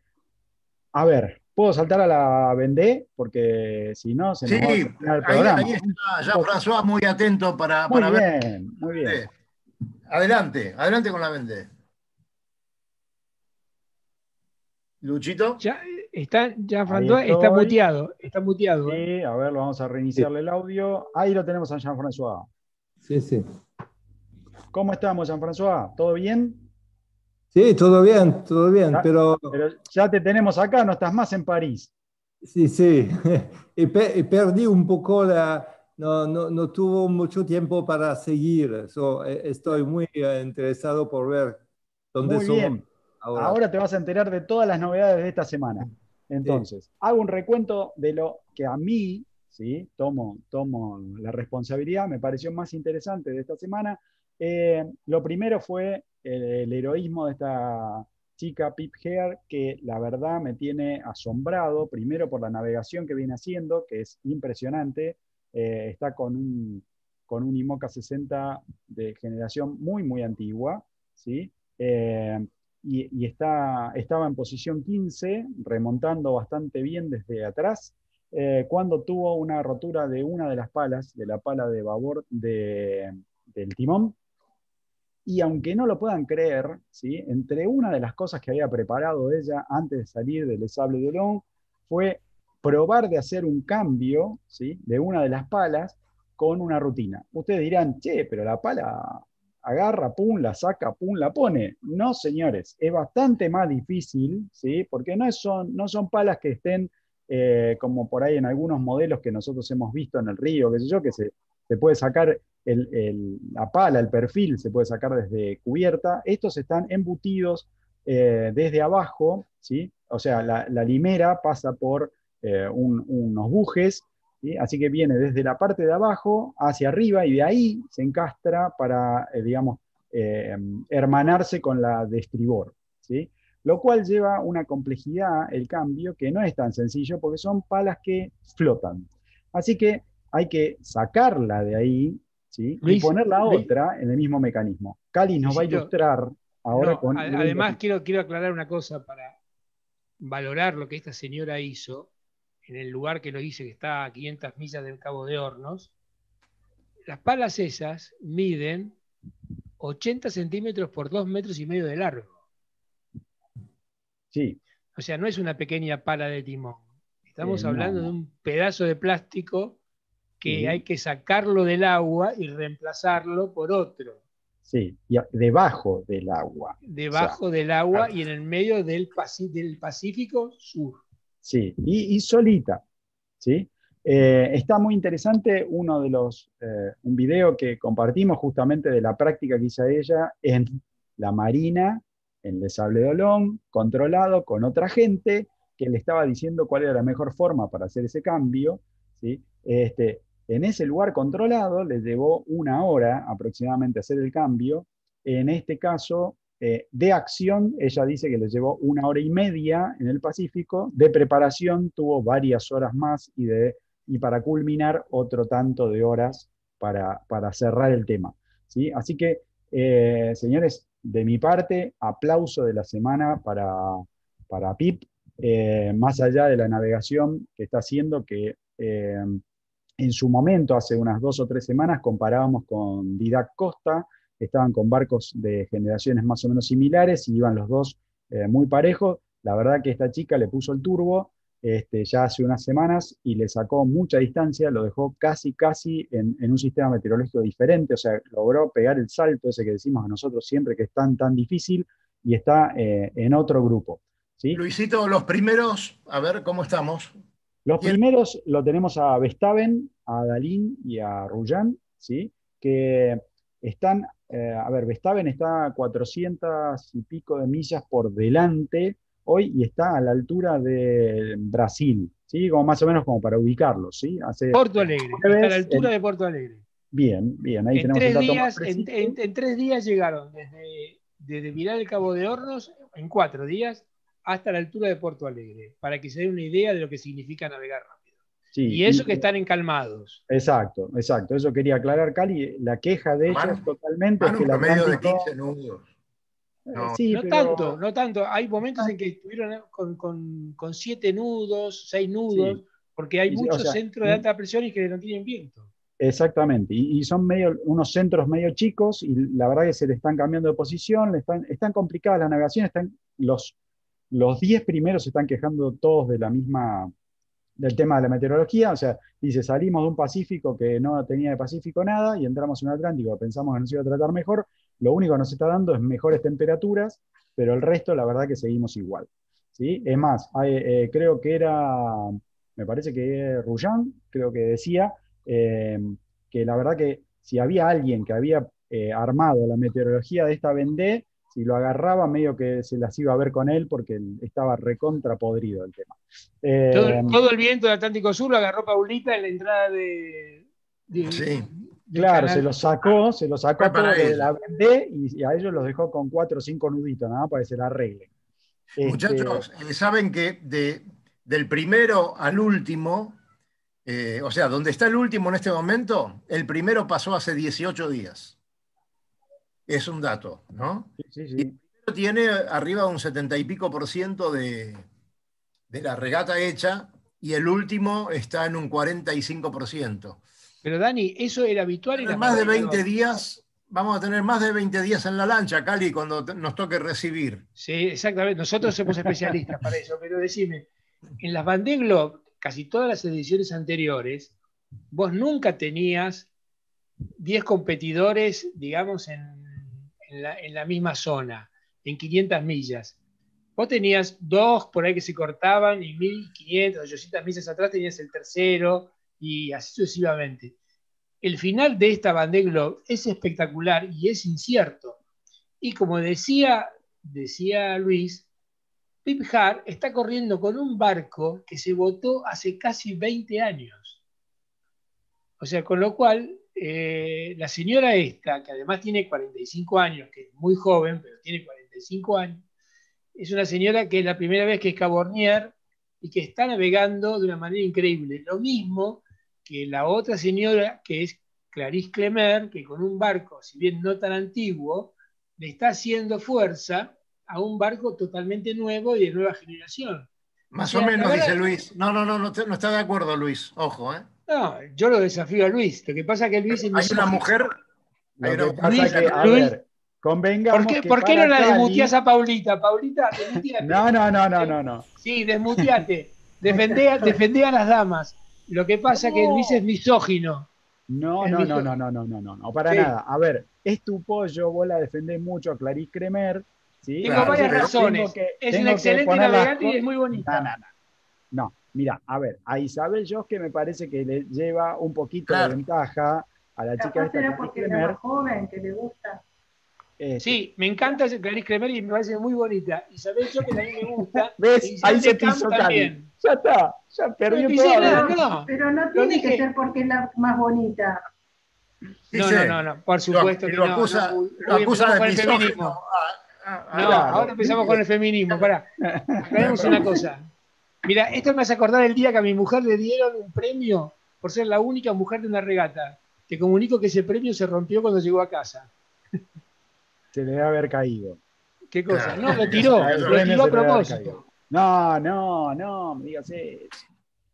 S5: a ver, ¿Puedo saltar a la Vendé? Porque si no, se nos va a el programa.
S2: Ahí, está, ya François muy atento para,
S5: muy
S2: bien,
S5: Muy bien.
S2: Adelante, adelante con la vende. Luchito.
S3: Ya está, ya está muteado, está muteado.
S5: Sí, ¿eh? a ver, vamos a reiniciarle el audio. Ahí lo tenemos a Jean-François.
S7: Sí, sí.
S5: ¿Cómo estamos, Jean-François? ¿Todo bien?
S7: Sí, todo bien, todo bien, pero...
S5: Pero ya te tenemos acá, no estás más en París.
S7: Sí, sí, y perdí un poco la, no, no, no, tuvo mucho tiempo para seguir. Eh, estoy muy eh, interesado por ver dónde muy Bien.
S5: Ahora. te vas a enterar de todas las novedades de esta semana. Entonces, hago un recuento de lo que a mí, ¿sí? tomo, tomo la responsabilidad, me pareció más interesante de esta semana. Eh, lo primero fue el, heroísmo de esta chica Pip Hair, que la verdad me tiene asombrado, primero por la navegación que viene haciendo, que es impresionante, está con un, con un IMOCA 60 de generación muy, muy antigua, ¿sí? y, está, estaba en posición 15, remontando bastante bien desde atrás, eh, cuando tuvo una rotura de una de las palas, de la pala de babor del timón. Y aunque no lo puedan creer, ¿sí? entre una de las cosas que había preparado ella antes de salir del Sable de Olón fue probar de hacer un cambio ¿sí? de una de las palas con una rutina. Ustedes dirán, che, pero la pala agarra, pum, la saca, pum, la pone. No, señores, es bastante más difícil, ¿sí? Porque no son, no son palas que estén eh, como por ahí en algunos modelos que nosotros hemos visto en el río, qué sé yo, que se, se puede sacar la pala, el perfil, se puede sacar desde cubierta. Estos están embutidos eh, desde abajo, ¿sí? O sea, la, limera pasa por eh, unos bujes Así que viene desde la parte de abajo hacia arriba y de ahí se encastra para, eh, digamos, eh, hermanarse con la de estribor. ¿sí? Lo cual lleva una complejidad, el cambio, que no es tan sencillo porque son palas que flotan. Así que hay que sacarla de ahí ¿sí? y poner la otra en el mismo mecanismo. Cali nos va a ilustrar ahora con...
S3: Además, quiero, quiero aclarar una cosa para valorar lo que esta señora hizo en el lugar que lo dice que está a 500 millas del Cabo de Hornos, las palas esas miden 80 centímetros por 2 metros y medio de largo.
S5: Sí.
S3: O sea, no es una pequeña pala de timón. Estamos eh, hablando de un pedazo de plástico que hay que sacarlo del agua y reemplazarlo por otro.
S5: Sí, y debajo del agua.
S3: Debajo del agua y en el medio del, del Pacífico Sur.
S5: Sí, y, solita. ¿sí? Eh, está muy interesante uno de los, eh, un video que compartimos justamente de la práctica que hizo ella en la Marina, en el Sable de Olón, controlado con otra gente que le estaba diciendo cuál era la mejor forma para hacer ese cambio. ¿sí? Este, en ese lugar controlado le llevó una hora aproximadamente hacer el cambio. En este caso, eh, de acción, ella dice que le llevó una hora y media en el Pacífico, de preparación tuvo varias horas más y, de, y para culminar otro tanto de horas para, cerrar el tema. ¿sí? Así que, eh, señores, de mi parte, aplauso de la semana para, para PIP, eh, más allá de la navegación que está haciendo, que en su momento, hace unas dos o tres semanas, comparábamos con Didac Costa, estaban con barcos de generaciones más o menos similares y iban los dos eh, muy parejos. La verdad que esta chica le puso el turbo este, ya hace unas semanas y le sacó mucha distancia, lo dejó casi, casi en, un sistema meteorológico diferente, o sea, logró pegar el salto ese que decimos a nosotros siempre que es tan, tan difícil y está eh, en otro grupo. ¿sí?
S2: Luisito, los primeros, a ver cómo estamos.
S5: Los primeros lo tenemos a Vestaven, a Dalín y a Rullán, ¿sí? que están eh, a ver, Vestaven está a 400 y pico de millas por delante hoy y está a la altura de Brasil, ¿sí? Como más o menos como para ubicarlo, ¿sí?
S3: Porto Alegre, está a la altura de Porto Alegre.
S5: Bien, bien, ahí
S3: en tres días, en, tres días llegaron desde, desde Viral el Cabo de Hornos, en cuatro días, hasta la altura de Porto Alegre, para que se den una idea de lo que significa navegar y eso que están encalmados.
S5: Exacto, exacto. Eso quería aclarar, Cali. La queja de ellos totalmente es que la
S2: medio de 15 nudos.
S3: Eh, no, tanto, no tanto. Hay momentos en que estuvieron con, con, con siete nudos, seis nudos, porque hay muchos centros de alta presión y que no tienen viento.
S5: Exactamente, y, son medio, unos centros medio chicos y la verdad que se le están cambiando de posición, le están, están complicadas las navegaciones, están, los, los 10 primeros se están quejando todos de la misma, del tema de la meteorología, o sea, dice, salimos de un Pacífico que no tenía de Pacífico nada y entramos en un Atlántico, pensamos que nos iba a tratar mejor, lo único que nos está dando es mejores temperaturas, pero el resto la verdad que seguimos igual. ¿sí? Es más, eh, creo que era, me parece que Rullán, creo que decía, eh, que la verdad que si había alguien que había eh, armado la meteorología de esta Vendée, si lo agarraba, medio que se las iba a ver con él porque estaba recontra podrido el tema.
S3: Eh, todo, el viento del Atlántico Sur lo agarró Paulita en la entrada de.
S5: sí. claro, se lo sacó, se lo sacó todo de la vendé y, a ellos los dejó con cuatro o cinco nuditos, nada para que se la arregle.
S2: Muchachos, este, eh, saben que de, del primero al último Eh, o sea, donde está el último en este momento, el primero pasó hace 18 días. Es un dato, ¿no? Sí, sí. Y tiene arriba un 70 y pico por ciento de, de la regata hecha y el último está en un 45%.
S3: Pero Dani, eso era habitual en
S2: Más de 20 días, vamos a tener más de 20 días en la lancha, Cali, cuando nos toque recibir.
S3: Sí, exactamente. Nosotros somos especialistas para eso, pero decime, en las Vendée Globe, casi todas las ediciones anteriores, vos nunca tenías 10 competidores, digamos, en, en la misma zona, en 500 millas. Vos tenías dos por ahí que se cortaban y 1500, 800 millas atrás tenías el tercero, y así sucesivamente. El final de esta Vendée Globe es espectacular y es incierto. Y como decía, decía Luis, Pip Hart está corriendo con un barco que se votó hace casi 20 años. O sea, con lo cual, eh, la señora esta, que además tiene 45 años, que es muy joven, pero tiene 45 años, es una señora que es la primera vez que es cabornier y que está navegando de una manera increíble. Lo mismo que la otra señora, que es Clarice Clemer, que con un barco, si bien no tan antiguo, le está haciendo fuerza a un barco totalmente nuevo y de nueva generación.
S2: Más o, menos, dice Luis. No, no, no, no, está de acuerdo Luis, ojo, ¿eh?
S3: No, yo lo desafío a Luis. Lo que pasa es que Luis
S2: es Hay una mujer.
S5: Una Luis, que, a ver, convengamos.
S3: ¿Por qué, ¿por qué no la desmuteás a Paulita? Paulita, desmuteate.
S5: No, no, no, no, no, no.
S3: Sí, desmuteate. Defendé, defendé a las damas. Lo que pasa es que Luis es misógino.
S5: No, no, no, no, no, no, no, no, no, para nada. A ver, es tu pollo, vos la defendés mucho a Clarice Cremer. ¿sí?
S3: Tengo varias razones. es un excelente navegante y es muy bonita.
S5: No, no, no. Mira, a ver, a Isabel que me parece que le lleva un poquito de ventaja a la chica esta.
S4: Era porque Cremer. es joven, que le gusta.
S3: Este. Sí, me encanta Clarice Cremer y me parece muy bonita. Isabel yo que también me gusta.
S5: ¿Ves? Ahí se pisó también. Ya está, ya perdió
S4: todo. Pero no tiene que ser porque es la más bonita.
S3: No, no, no, no, por supuesto que
S2: no. Acusa, lo acusa de feminismo.
S3: Ah, ah, no, ahora empezamos con el feminismo. Pará, veamos una cosa. Mira, esto me hace acordar el día que a mi mujer le dieron un premio por ser la única mujer de una regata. Te comunico que ese premio se rompió cuando llegó a casa.
S5: Se le debe haber caído.
S3: ¿Qué cosa? No, lo tiró, lo tiró a propósito.
S5: No, no, no, me digas eso.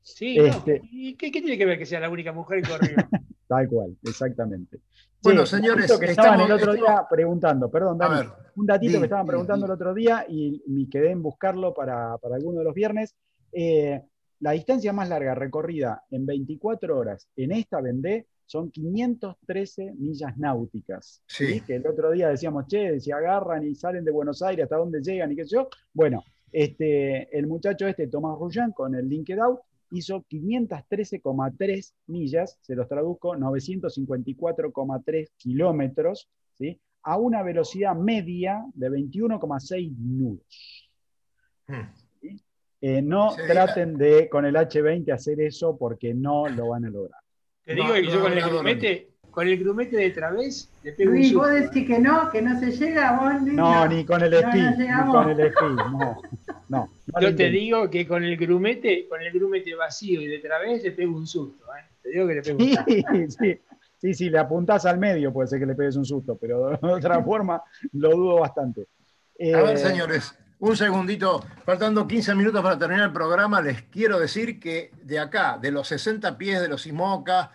S3: Sí, este... ¿Y qué, tiene que ver que sea la única mujer que corrió?
S5: Tal cual, exactamente.
S2: Bueno, señores,
S5: que estaban el otro día preguntando, perdón, Dani, un datito que estaban preguntando el otro día y me quedé en buscarlo para, para alguno de los viernes. Eh, la distancia más larga recorrida en 24 horas en esta Vendée son 513 millas náuticas. Sí. Que el otro día decíamos, che, si agarran y salen de Buenos Aires, ¿hasta dónde llegan? Y qué sé yo. Bueno, este, el muchacho este, Tomás Rullán, con el LinkedOut, hizo 513,3 millas, se los traduzco, 954,3 kilómetros, ¿sí? a una velocidad media de 21,6 nudos. Hmm. Eh, no traten de con el H20 hacer eso porque no lo van a lograr.
S3: Te digo que yo con el grumete, con el grumete de través
S4: le pego Luis, vos decís que no, que no se llega, vos
S5: No, ni con el esquí, ni con el esquí, no. no,
S3: yo te digo que con el grumete, con el grumete vacío y de través le pego un susto, ¿eh? Te digo que le pego un
S5: susto. Sí, sí, sí, le apuntás al medio puede ser que le pegues un susto, pero de otra forma lo dudo bastante.
S2: a ver, eh, señores, un segundito, faltando 15 minutos para terminar el programa, les quiero decir que de acá, de los 60 pies de los IMOCA,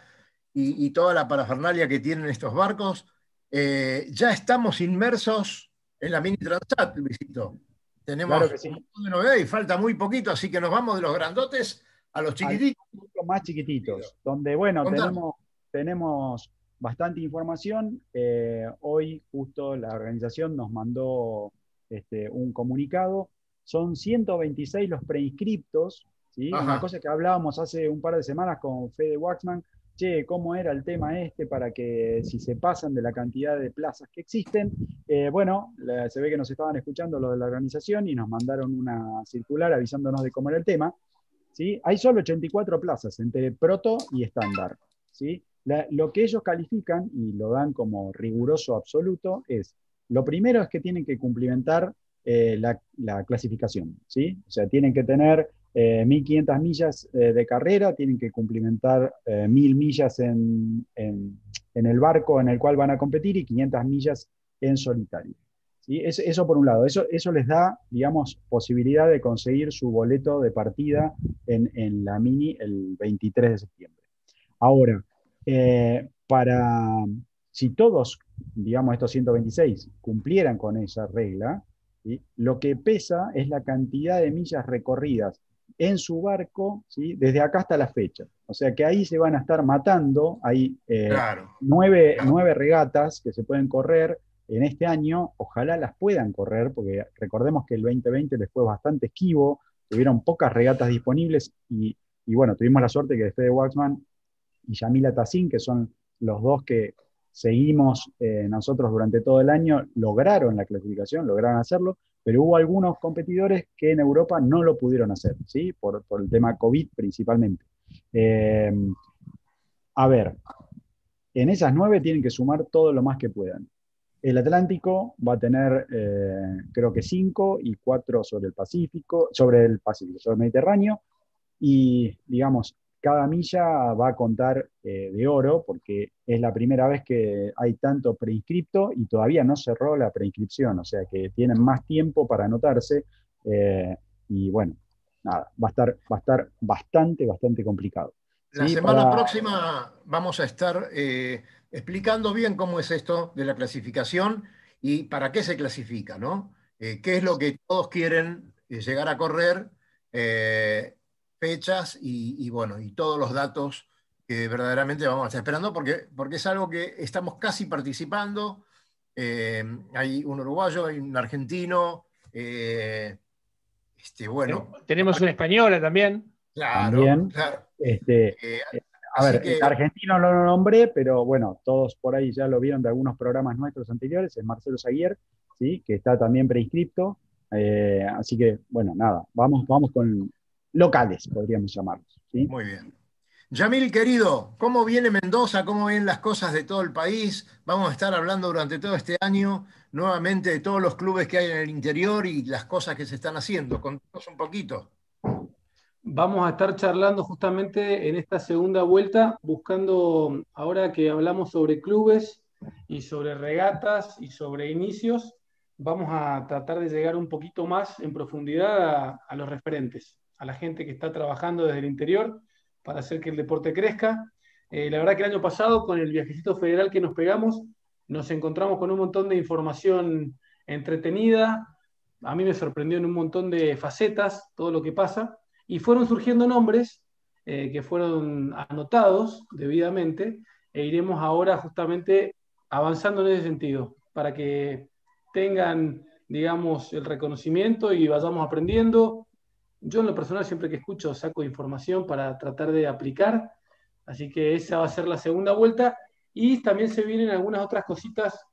S2: y, toda la parafernalia que tienen estos barcos, eh, ya estamos inmersos en la mini Transat, Luisito. Tenemos un montón de novedades y falta muy poquito, así que nos vamos de los grandotes a los chiquititos.
S5: más chiquititos, donde, bueno, tenemos, tenemos bastante información. Eh, hoy justo la organización nos mandó este, un comunicado. Son 126 los preinscriptos, ¿sí? una cosa que hablábamos hace un par de semanas con Fede Waxman, che, cómo era el tema este para que si se pasan de la cantidad de plazas que existen, eh, bueno, se ve que nos estaban escuchando lo de la organización y nos mandaron una circular avisándonos de cómo era el tema. ¿sí? Hay solo 84 plazas entre proto y estándar. ¿sí? lo que ellos califican y lo dan como riguroso absoluto es, lo primero es que tienen que cumplimentar eh, la, la, clasificación, ¿sí? O sea, tienen que tener 1.500 millas de carrera, tienen que cumplimentar 1.000 millas en, en, el barco en el cual van a competir y 500 millas en solitario. Eso, por un lado, eso, eso les da, digamos, posibilidad de conseguir su boleto de partida en, la mini el 23 de septiembre. Ahora, eh, para, si todos, digamos, estos 126 cumplieran con esa regla, lo que pesa es la cantidad de millas recorridas en su barco ¿sí? desde acá hasta la fecha. O sea que ahí se van a estar matando, hay eh, nueve, nueve regatas que se pueden correr, en este año, ojalá las puedan correr, porque recordemos que el 2020 les fue bastante esquivo, tuvieron pocas regatas disponibles y, bueno, tuvimos la suerte que Fede Waxman y Yamila Tassin, que son los dos que seguimos eh, nosotros durante todo el año, lograron la clasificación, lograron hacerlo, pero hubo algunos competidores que en Europa no lo pudieron hacer, ¿sí? Por, el tema COVID principalmente. Eh, a ver, en esas nueve tienen que sumar todo lo más que puedan. El Atlántico va a tener, eh, creo que cinco y cuatro sobre el Pacífico, sobre el Pacífico, sobre el Mediterráneo. Y, digamos, cada milla va a contar eh, de oro porque es la primera vez que hay tanto preinscripto y todavía no cerró la preinscripción, o sea que tienen más tiempo para anotarse. Eh, y bueno, nada, va a estar, va a estar bastante, bastante complicado.
S2: La semana próxima vamos a estar explicando bien cómo es esto de la clasificación y para qué se clasifica, ¿no? Eh, ¿Qué es lo que todos quieren eh, llegar a correr? Eh, fechas y, bueno, y todos los datos que verdaderamente vamos a estar esperando porque, porque es algo que estamos casi participando. hay un uruguayo, hay un argentino. este, bueno.
S3: Tenemos una española también.
S5: Claro, claro. Este, a ver, el argentino no lo nombré, pero bueno, todos por ahí ya lo vieron de algunos programas nuestros anteriores, es Marcelo Zaguier, ¿sí? que está también preinscripto. Eh, así que, bueno, nada, vamos, vamos con locales, podríamos llamarlos. ¿sí?
S2: Muy bien. Yamil, querido, ¿cómo viene Mendoza? ¿Cómo vienen las cosas de todo el país? Vamos a estar hablando durante todo este año nuevamente de todos los clubes que hay en el interior y las cosas que se están haciendo. Contanos un poquito
S6: vamos a estar charlando justamente en esta segunda vuelta, buscando, ahora que hablamos sobre clubes y sobre regatas y sobre inicios, vamos a tratar de llegar un poquito más en profundidad a, los referentes, a la gente que está trabajando desde el interior para hacer que el deporte crezca. Eh, la verdad que el año pasado, con el viajecito federal que nos pegamos, nos encontramos con un montón de información entretenida. A mí me sorprendió en un montón de facetas todo lo que pasa y fueron surgiendo nombres eh, que fueron anotados debidamente e iremos ahora justamente avanzando en ese sentido para que tengan, digamos, el reconocimiento y vayamos aprendiendo. Yo en lo personal siempre que escucho saco información para tratar de aplicar, así que esa va a ser la segunda vuelta y también se vienen algunas otras cositas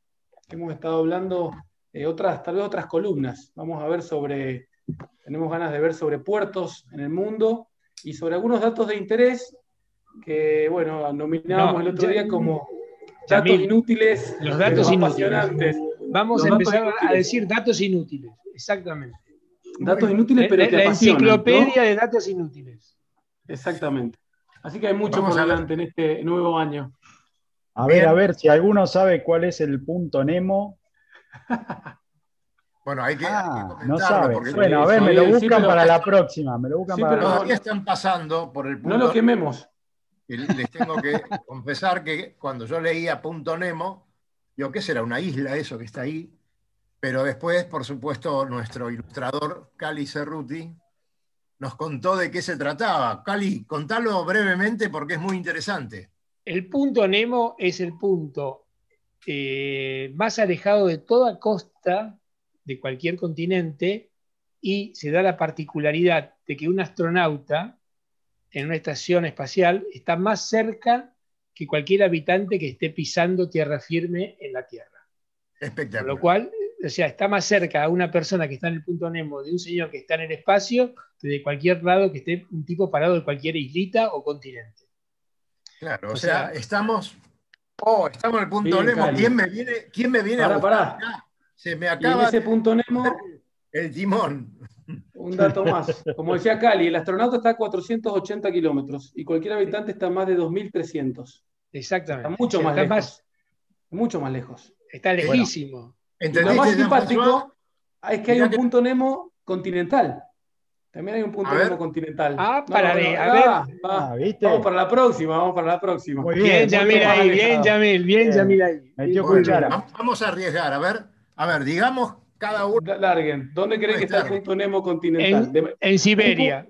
S6: que hemos estado hablando, eh, otras, tal vez otras columnas. Vamos a ver sobre tenemos ganas de ver sobre puertos en el mundo y sobre algunos datos de interés que, bueno, nominábamos el otro día como datos inútiles.
S3: Los datos inútiles. Vamos a empezar a decir datos inútiles, exactamente.
S6: Datos inútiles, pero
S3: la, la enciclopedia de datos inútiles.
S6: Exactamente. Así que hay mucho por delante en este nuevo año.
S5: A ver, a ver, si alguno sabe cuál es el punto Nemo.
S2: Bueno, hay que,
S5: ah, no sabe. Bueno, a ver, me lo buscan para la próxima. Me lo buscan para
S2: todavía están pasando por el
S6: punto. No lo quememos.
S2: Les tengo que confesar que cuando yo leía Punto Nemo, yo qué será una isla eso que está ahí. Pero después, por supuesto, nuestro ilustrador Cali Cerruti nos contó de qué se trataba. Cali, contalo brevemente porque es muy interesante.
S3: El punto Nemo es el punto eh, más alejado de toda costa de cualquier continente y se da la particularidad de que un astronauta en una estación espacial está más cerca que cualquier habitante que esté pisando tierra firme en la Tierra.
S2: Espectacular.
S3: Con lo cual, o sea, está más cerca a una persona que está en el punto Nemo de un señor que está en el espacio que de cualquier lado que esté un tipo parado de cualquier islita o continente.
S2: Claro, o, sea, estamos. Oh, estamos en el punto Nemo. ¿Quién me viene, quién me viene
S6: a buscar se me acaba. Y en ese punto Nemo
S2: El timón.
S6: Un dato más. Como decía Cali, el astronauta está a 480 kilómetros y cualquier habitante está a más de 2.300.
S3: Exactamente.
S6: Está mucho más lejos. Mucho más lejos.
S3: Está lejísimo.
S6: Lo más simpático es que hay un punto Nemo continental. También hay un punto Nemo continental.
S3: Ah, para ver. A ver.
S6: Ah, vamos para la próxima, vamos para la próxima.
S3: Muy bien, Yamil ahí, bien, Yamil, bien, Yamil ahí.
S2: Vamos a arriesgar, a ver, a ver, digamos cada uno.
S6: Larguen, ¿dónde creen que está el punto Nemo continental?
S3: En, Siberia.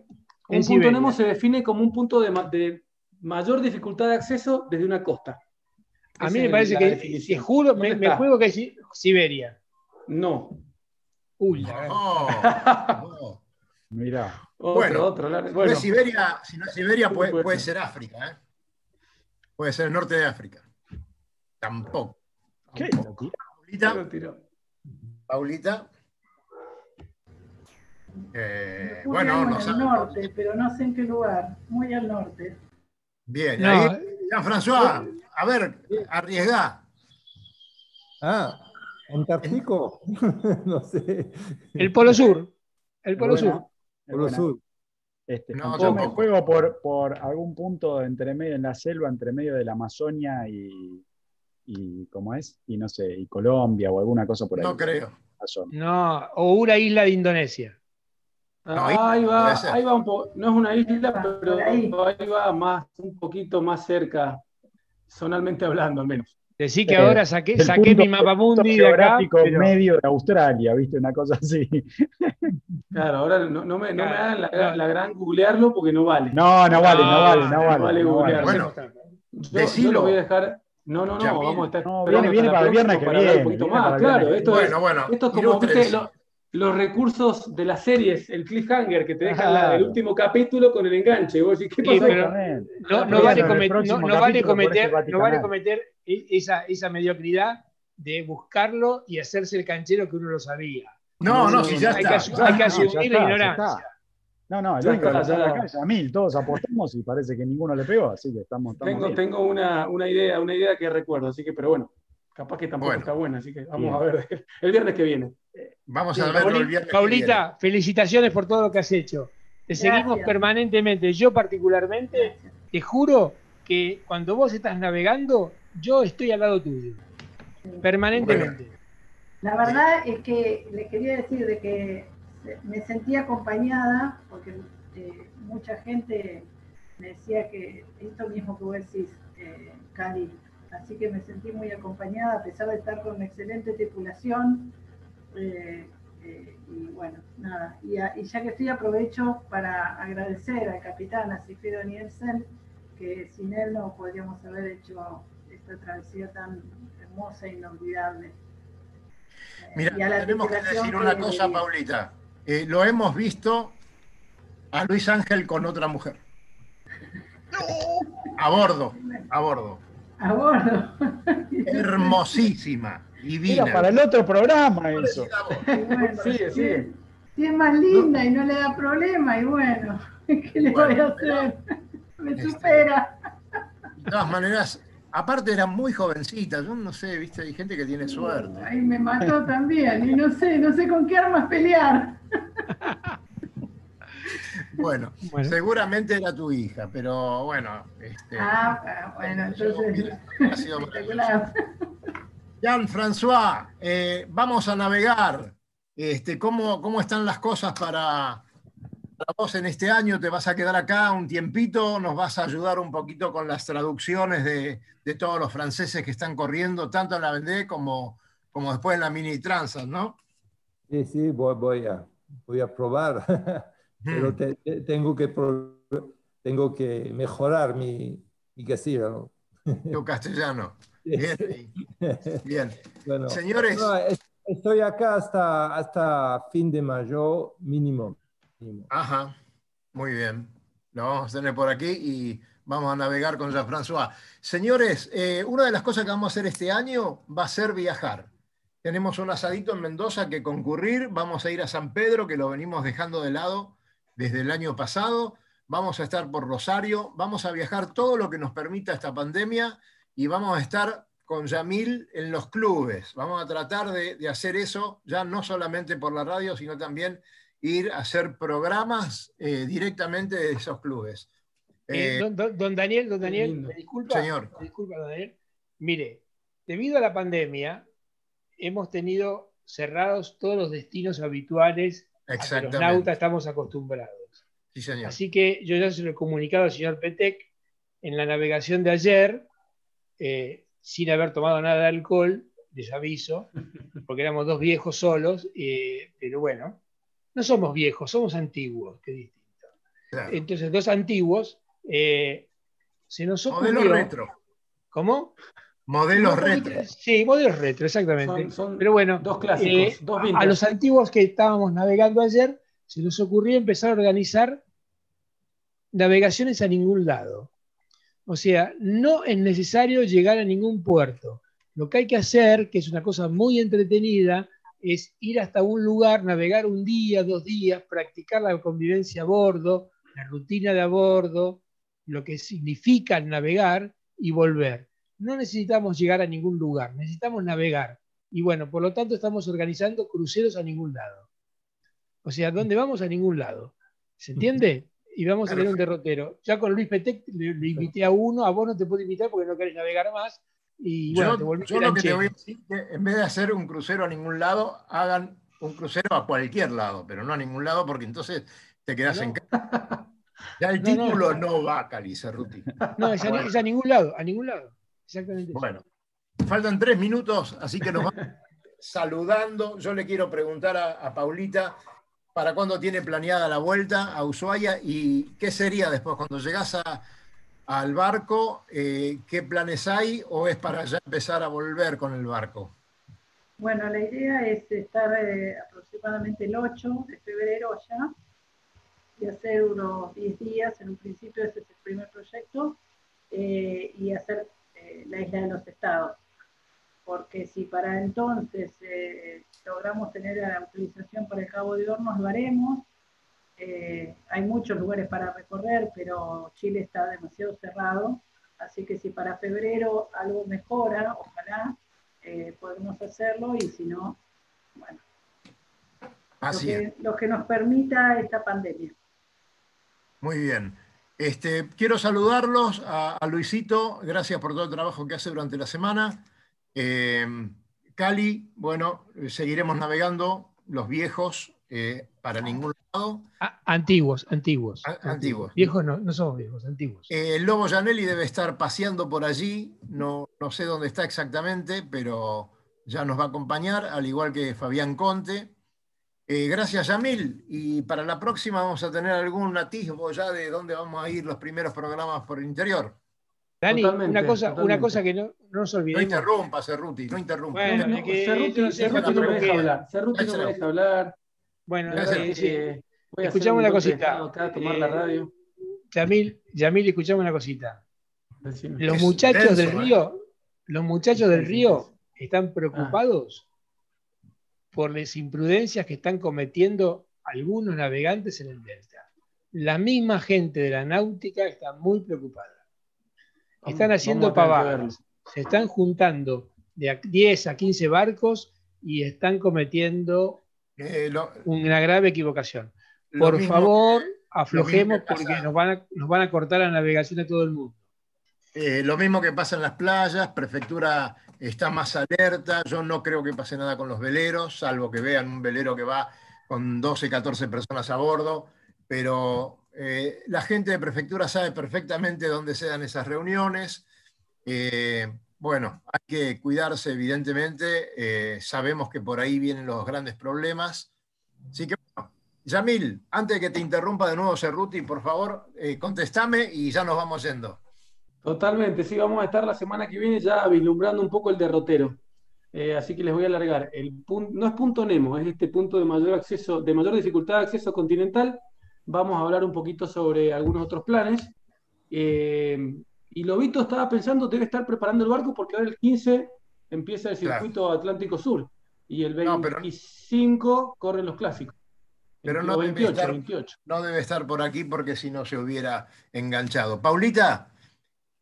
S6: Un, punto Nemo se define como un punto de, mayor dificultad de acceso desde una costa.
S3: A mí me parece que, te juro, me, me, juego que es Siberia.
S6: No.
S3: Uy,
S2: no.
S5: Mira.
S2: bueno, otro, bueno. Siberia, si no es Siberia, puede, puede, ser África. ¿eh? Puede ser el norte de África. Tampoco.
S5: ¿Qué?
S2: Paulita. Paulita.
S4: Eh, bueno, no al norte, pero no sé en qué lugar. Muy al norte.
S2: Bien, ahí, Jean-François, a ver, arriesgá.
S7: Ah, Antártico. no sé.
S3: El Polo Sur. El Polo Sur.
S7: Polo Sur.
S5: Este, no, yo me juego por, por algún punto entre medio en la selva, entre medio de la Amazonia y, y ¿cómo es? Y no sé, y Colombia o alguna cosa por ahí.
S2: No creo.
S3: No, o una isla de Indonesia.
S6: ahí va, ahí va un poco, no es una isla, pero ahí va más, un poquito más cerca, zonalmente hablando al menos.
S3: Decí que ahora saqué, saqué mi mapa mundi de acá.
S5: Pero... medio de Australia, ¿viste? Una cosa así.
S6: Claro, ahora no, no, me, no me, hagan la, la, gran googlearlo porque no vale.
S5: No, no vale, no, vale, no vale.
S6: No vale googlearlo.
S2: Bueno,
S6: yo, yo, lo voy a dejar. No, no, no, vamos a estar.
S5: No, viene, viene para, el viernes que viene. Un poquito
S6: más, claro. Esto
S2: bueno,
S6: es,
S2: bueno.
S6: Esto es como, los recursos de las series, el cliffhanger que te deja claro. el último capítulo con el enganche. Vos decís, ¿qué pasó? Sí,
S3: no, no, vale cometer, no, no vale cometer, no vale cometer esa, esa mediocridad de buscarlo y hacerse el canchero que uno lo sabía.
S2: No, no, si ya
S3: hay
S2: está.
S3: Que, hay que asumir la ignorancia.
S5: No, no, el único que acá es a mil, todos apostamos y parece que ninguno le pegó, así que estamos. estamos
S6: tengo, tengo una, una, idea, una idea que recuerdo, así que, pero bueno, capaz que tampoco bueno. está buena, así que vamos a ver el viernes que viene.
S2: Vamos a verlo el viernes.
S3: Paulita, felicitaciones por todo lo que has hecho. Te Gracias. seguimos permanentemente. Yo particularmente, te juro que cuando vos estás navegando, yo estoy al lado tuyo. Permanentemente.
S4: Bueno. La verdad es que les quería decir de que me sentí acompañada, porque eh, mucha gente me decía que esto mismo que vos decís, eh, Cali, así que me sentí muy acompañada a pesar de estar con una excelente tripulación. Eh, eh, y bueno, nada, y, a, y, ya que estoy aprovecho para agradecer al capitán, a Sigfrido Nielsen, que sin él no podríamos haber hecho esta travesía tan hermosa e inolvidable.
S2: Mira, tenemos que decir una cosa. Paulita. Eh, lo hemos visto a Luis Ángel con otra mujer. A bordo, a bordo.
S4: A bordo.
S2: Hermosísima, divina.
S5: Era para el otro programa eso.
S4: Bueno, sigue, sigue. Si es más linda y no le da problema, y bueno, ¿qué le bueno, voy a hacer? Me este, supera.
S2: De todas maneras, aparte era muy jovencita, yo no sé, viste, hay gente que tiene suerte.
S4: Ay, me mató también, y no sé, no sé con qué armas pelear.
S2: Bueno, bueno, seguramente era tu hija, pero bueno. Este,
S4: ah, bueno, entonces. Ha sido
S2: Jean-François, eh, vamos a navegar. Este, ¿cómo, ¿Cómo están las cosas para, para vos en este año? ¿Te vas a quedar acá un tiempito? ¿Nos vas a ayudar un poquito con las traducciones de, de todos los franceses que están corriendo, tanto en la Vendée como, como después en la Mini Transat, ¿no?
S7: Sí, sí, voy, voy a, voy a probar. pero te, te, tengo, que tengo que mejorar mi, mi castellano.
S2: Tu castellano. Bien. Bien.
S7: Bueno,
S2: Señores.
S7: No, estoy acá hasta, hasta fin de mayo mínimo, mínimo.
S2: Ajá. Muy bien. Lo vamos a tener por aquí y vamos a navegar con Jean-François. Señores, eh, una de las cosas que vamos a hacer este año va a ser viajar. Tenemos un asadito en Mendoza que concurrir. Vamos a ir a San Pedro, que lo venimos dejando de lado desde el año pasado. Vamos a estar por Rosario, vamos a viajar todo lo que nos permita esta pandemia y vamos a estar con Yamil en los clubes. Vamos a tratar de, hacer eso, ya no solamente por la radio, sino también ir a hacer programas eh, directamente de esos clubes.
S3: Eh, don, Daniel, don Daniel, me disculpa.
S2: Señor.
S3: Me disculpa, don Daniel. Mire, debido a la pandemia, hemos tenido cerrados todos los destinos habituales a que los nautas estamos acostumbrados.
S2: Sí, señor.
S3: Así que yo ya se lo he comunicado al señor Petec en la navegación de ayer, eh, sin haber tomado nada de alcohol, les aviso, porque éramos dos viejos solos, eh, pero bueno, no somos viejos, somos antiguos, que distinto. Entonces, dos antiguos, eh, se nos ocurrió...
S2: Modelo retro.
S3: ¿Cómo?
S2: Modelos retro.
S3: Sí, modelos retro, exactamente. Pero bueno,
S6: dos clásicos,
S3: eh, a los antiguos que estábamos navegando ayer, se nos ocurrió empezar a organizar navegaciones a ningún lado. O sea, no es necesario llegar a ningún puerto. Lo que hay que hacer, que es una cosa muy entretenida, es ir hasta un lugar, navegar un día, dos días, practicar la convivencia a bordo, la rutina de a bordo, lo que significa navegar y volver no necesitamos llegar a ningún lugar, necesitamos navegar. Y bueno, por lo tanto estamos organizando cruceros a ningún lado. O sea, ¿dónde vamos? A ningún lado. ¿Se entiende? Y vamos a tener un derrotero. Ya con Luis Petec le, invité a uno, a vos no te puedo invitar porque no querés navegar más. Y bueno,
S2: yo, te lo que te voy a decir es que en vez de hacer un crucero a ningún lado, hagan un crucero a cualquier lado, pero no a ningún lado porque entonces te quedas en casa. Ya el título no, va, Cali Cerruti.
S3: No, es a ningún lado, a ningún lado. Exactamente.
S2: Bueno, faltan tres minutos, así que nos vamos saludando. Yo le quiero preguntar a, Paulita para cuándo tiene planeada la vuelta a Ushuaia y qué sería después cuando llegas al barco, eh, qué planes hay o es para ya empezar a volver con el barco.
S4: Bueno, la idea es estar eh, aproximadamente el 8 de febrero allá y hacer unos 10 días, en un principio ese es el primer proyecto, eh, y hacer eh, la isla de los estados. Porque si para entonces eh, logramos tener la utilización para el Cabo de Hornos, lo haremos. Eh, hay muchos lugares para recorrer, pero Chile está demasiado cerrado. Así que si para febrero algo mejora, ojalá podemos hacerlo y si no, bueno.
S2: Así
S4: lo, que, lo que nos permita esta pandemia.
S2: Muy bien. Este, quiero saludarlos a, Luisito, gracias por todo el trabajo que hace durante la semana. Eh, Cali, bueno, seguiremos navegando los viejos eh, para ningún lado.
S3: antiguos, antiguos,
S2: antiguos.
S3: Viejos no, no somos viejos, antiguos.
S2: Eh, el Lobo Janelli debe estar paseando por allí, no, no sé dónde está exactamente, pero ya nos va a acompañar, al igual que Fabián Conte. Eh, gracias, Yamil. Y para la próxima vamos a tener algún atisbo ya de dónde vamos a ir los primeros programas por el interior.
S3: Dani, una, cosa, una cosa que no, no nos olvidemos.
S2: No interrumpa, Cerruti, no interrumpa.
S6: Bueno, no, que, Cerruti, no me deja hablar. Cerruti no me deja hablar.
S3: Bueno, eh, escuchamos una cosita.
S6: Acá, tomar la radio.
S3: Yamil, Yamil, escuchamos una cosita. Los muchachos del ¿eh? río, los muchachos del río están preocupados por las imprudencias que están cometiendo algunos navegantes en el delta. La misma gente de la náutica está muy preocupada. Están haciendo pavadas, se están juntando de 10 a 15 barcos y están cometiendo eh, una grave equivocación. Por favor, aflojemos porque nos van, a, nos van a cortar la navegación de todo el mundo.
S2: Eh, lo mismo que pasa en las playas, prefectura está más alerta, yo no creo que pase nada con los veleros, salvo que vean un velero que va con 12, 14 personas a bordo, pero eh, la gente de prefectura sabe perfectamente dónde se dan esas reuniones. Eh, bueno, hay que cuidarse evidentemente, sabemos que por ahí vienen los grandes problemas. Así que, bueno, Yamil, antes de que te interrumpa de nuevo Cerruti, por favor, contestame y ya nos vamos yendo.
S6: Totalmente, sí, vamos a estar la semana que viene ya vislumbrando un poco el derrotero. Eh, así que les voy a alargar. El no es punto Nemo, es este punto de mayor acceso, de mayor dificultad de acceso continental. Vamos a hablar un poquito sobre algunos otros planes. Eh, y Lobito estaba pensando, debe estar preparando el barco porque ahora el 15 empieza el circuito Atlántico Sur y el 25 corren los clásicos.
S2: Pero no, 28, 28. no debe estar por aquí porque si no se hubiera enganchado. Paulita,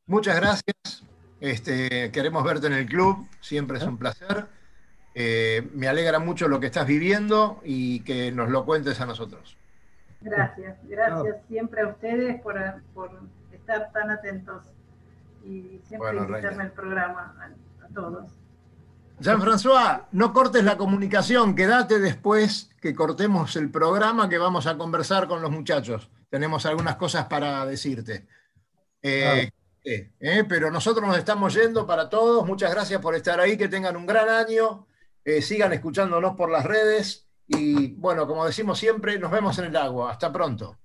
S2: Muchas gracias. Este, queremos verte en el club, siempre es un placer. Eh, me alegra mucho lo que estás viviendo y que nos lo cuentes a nosotros.
S4: Gracias, gracias siempre a ustedes por, estar tan atentos y siempre invitarme al programa a, a todos.
S2: Jean-François, no cortes la comunicación, quédate después que cortemos el programa que vamos a conversar con los muchachos. Tenemos algunas cosas para decirte. Eh, eh, pero nosotros nos estamos yendo para todos. Muchas gracias por estar ahí, que tengan un gran año. Eh, sigan escuchándonos por las redes. Y bueno, como decimos siempre, nos vemos en el agua. Hasta pronto.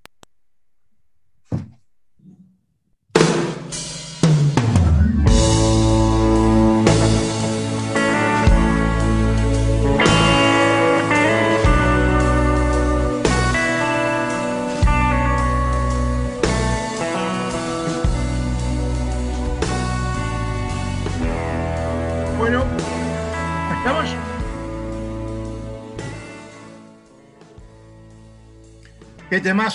S2: ¿Qué temazo?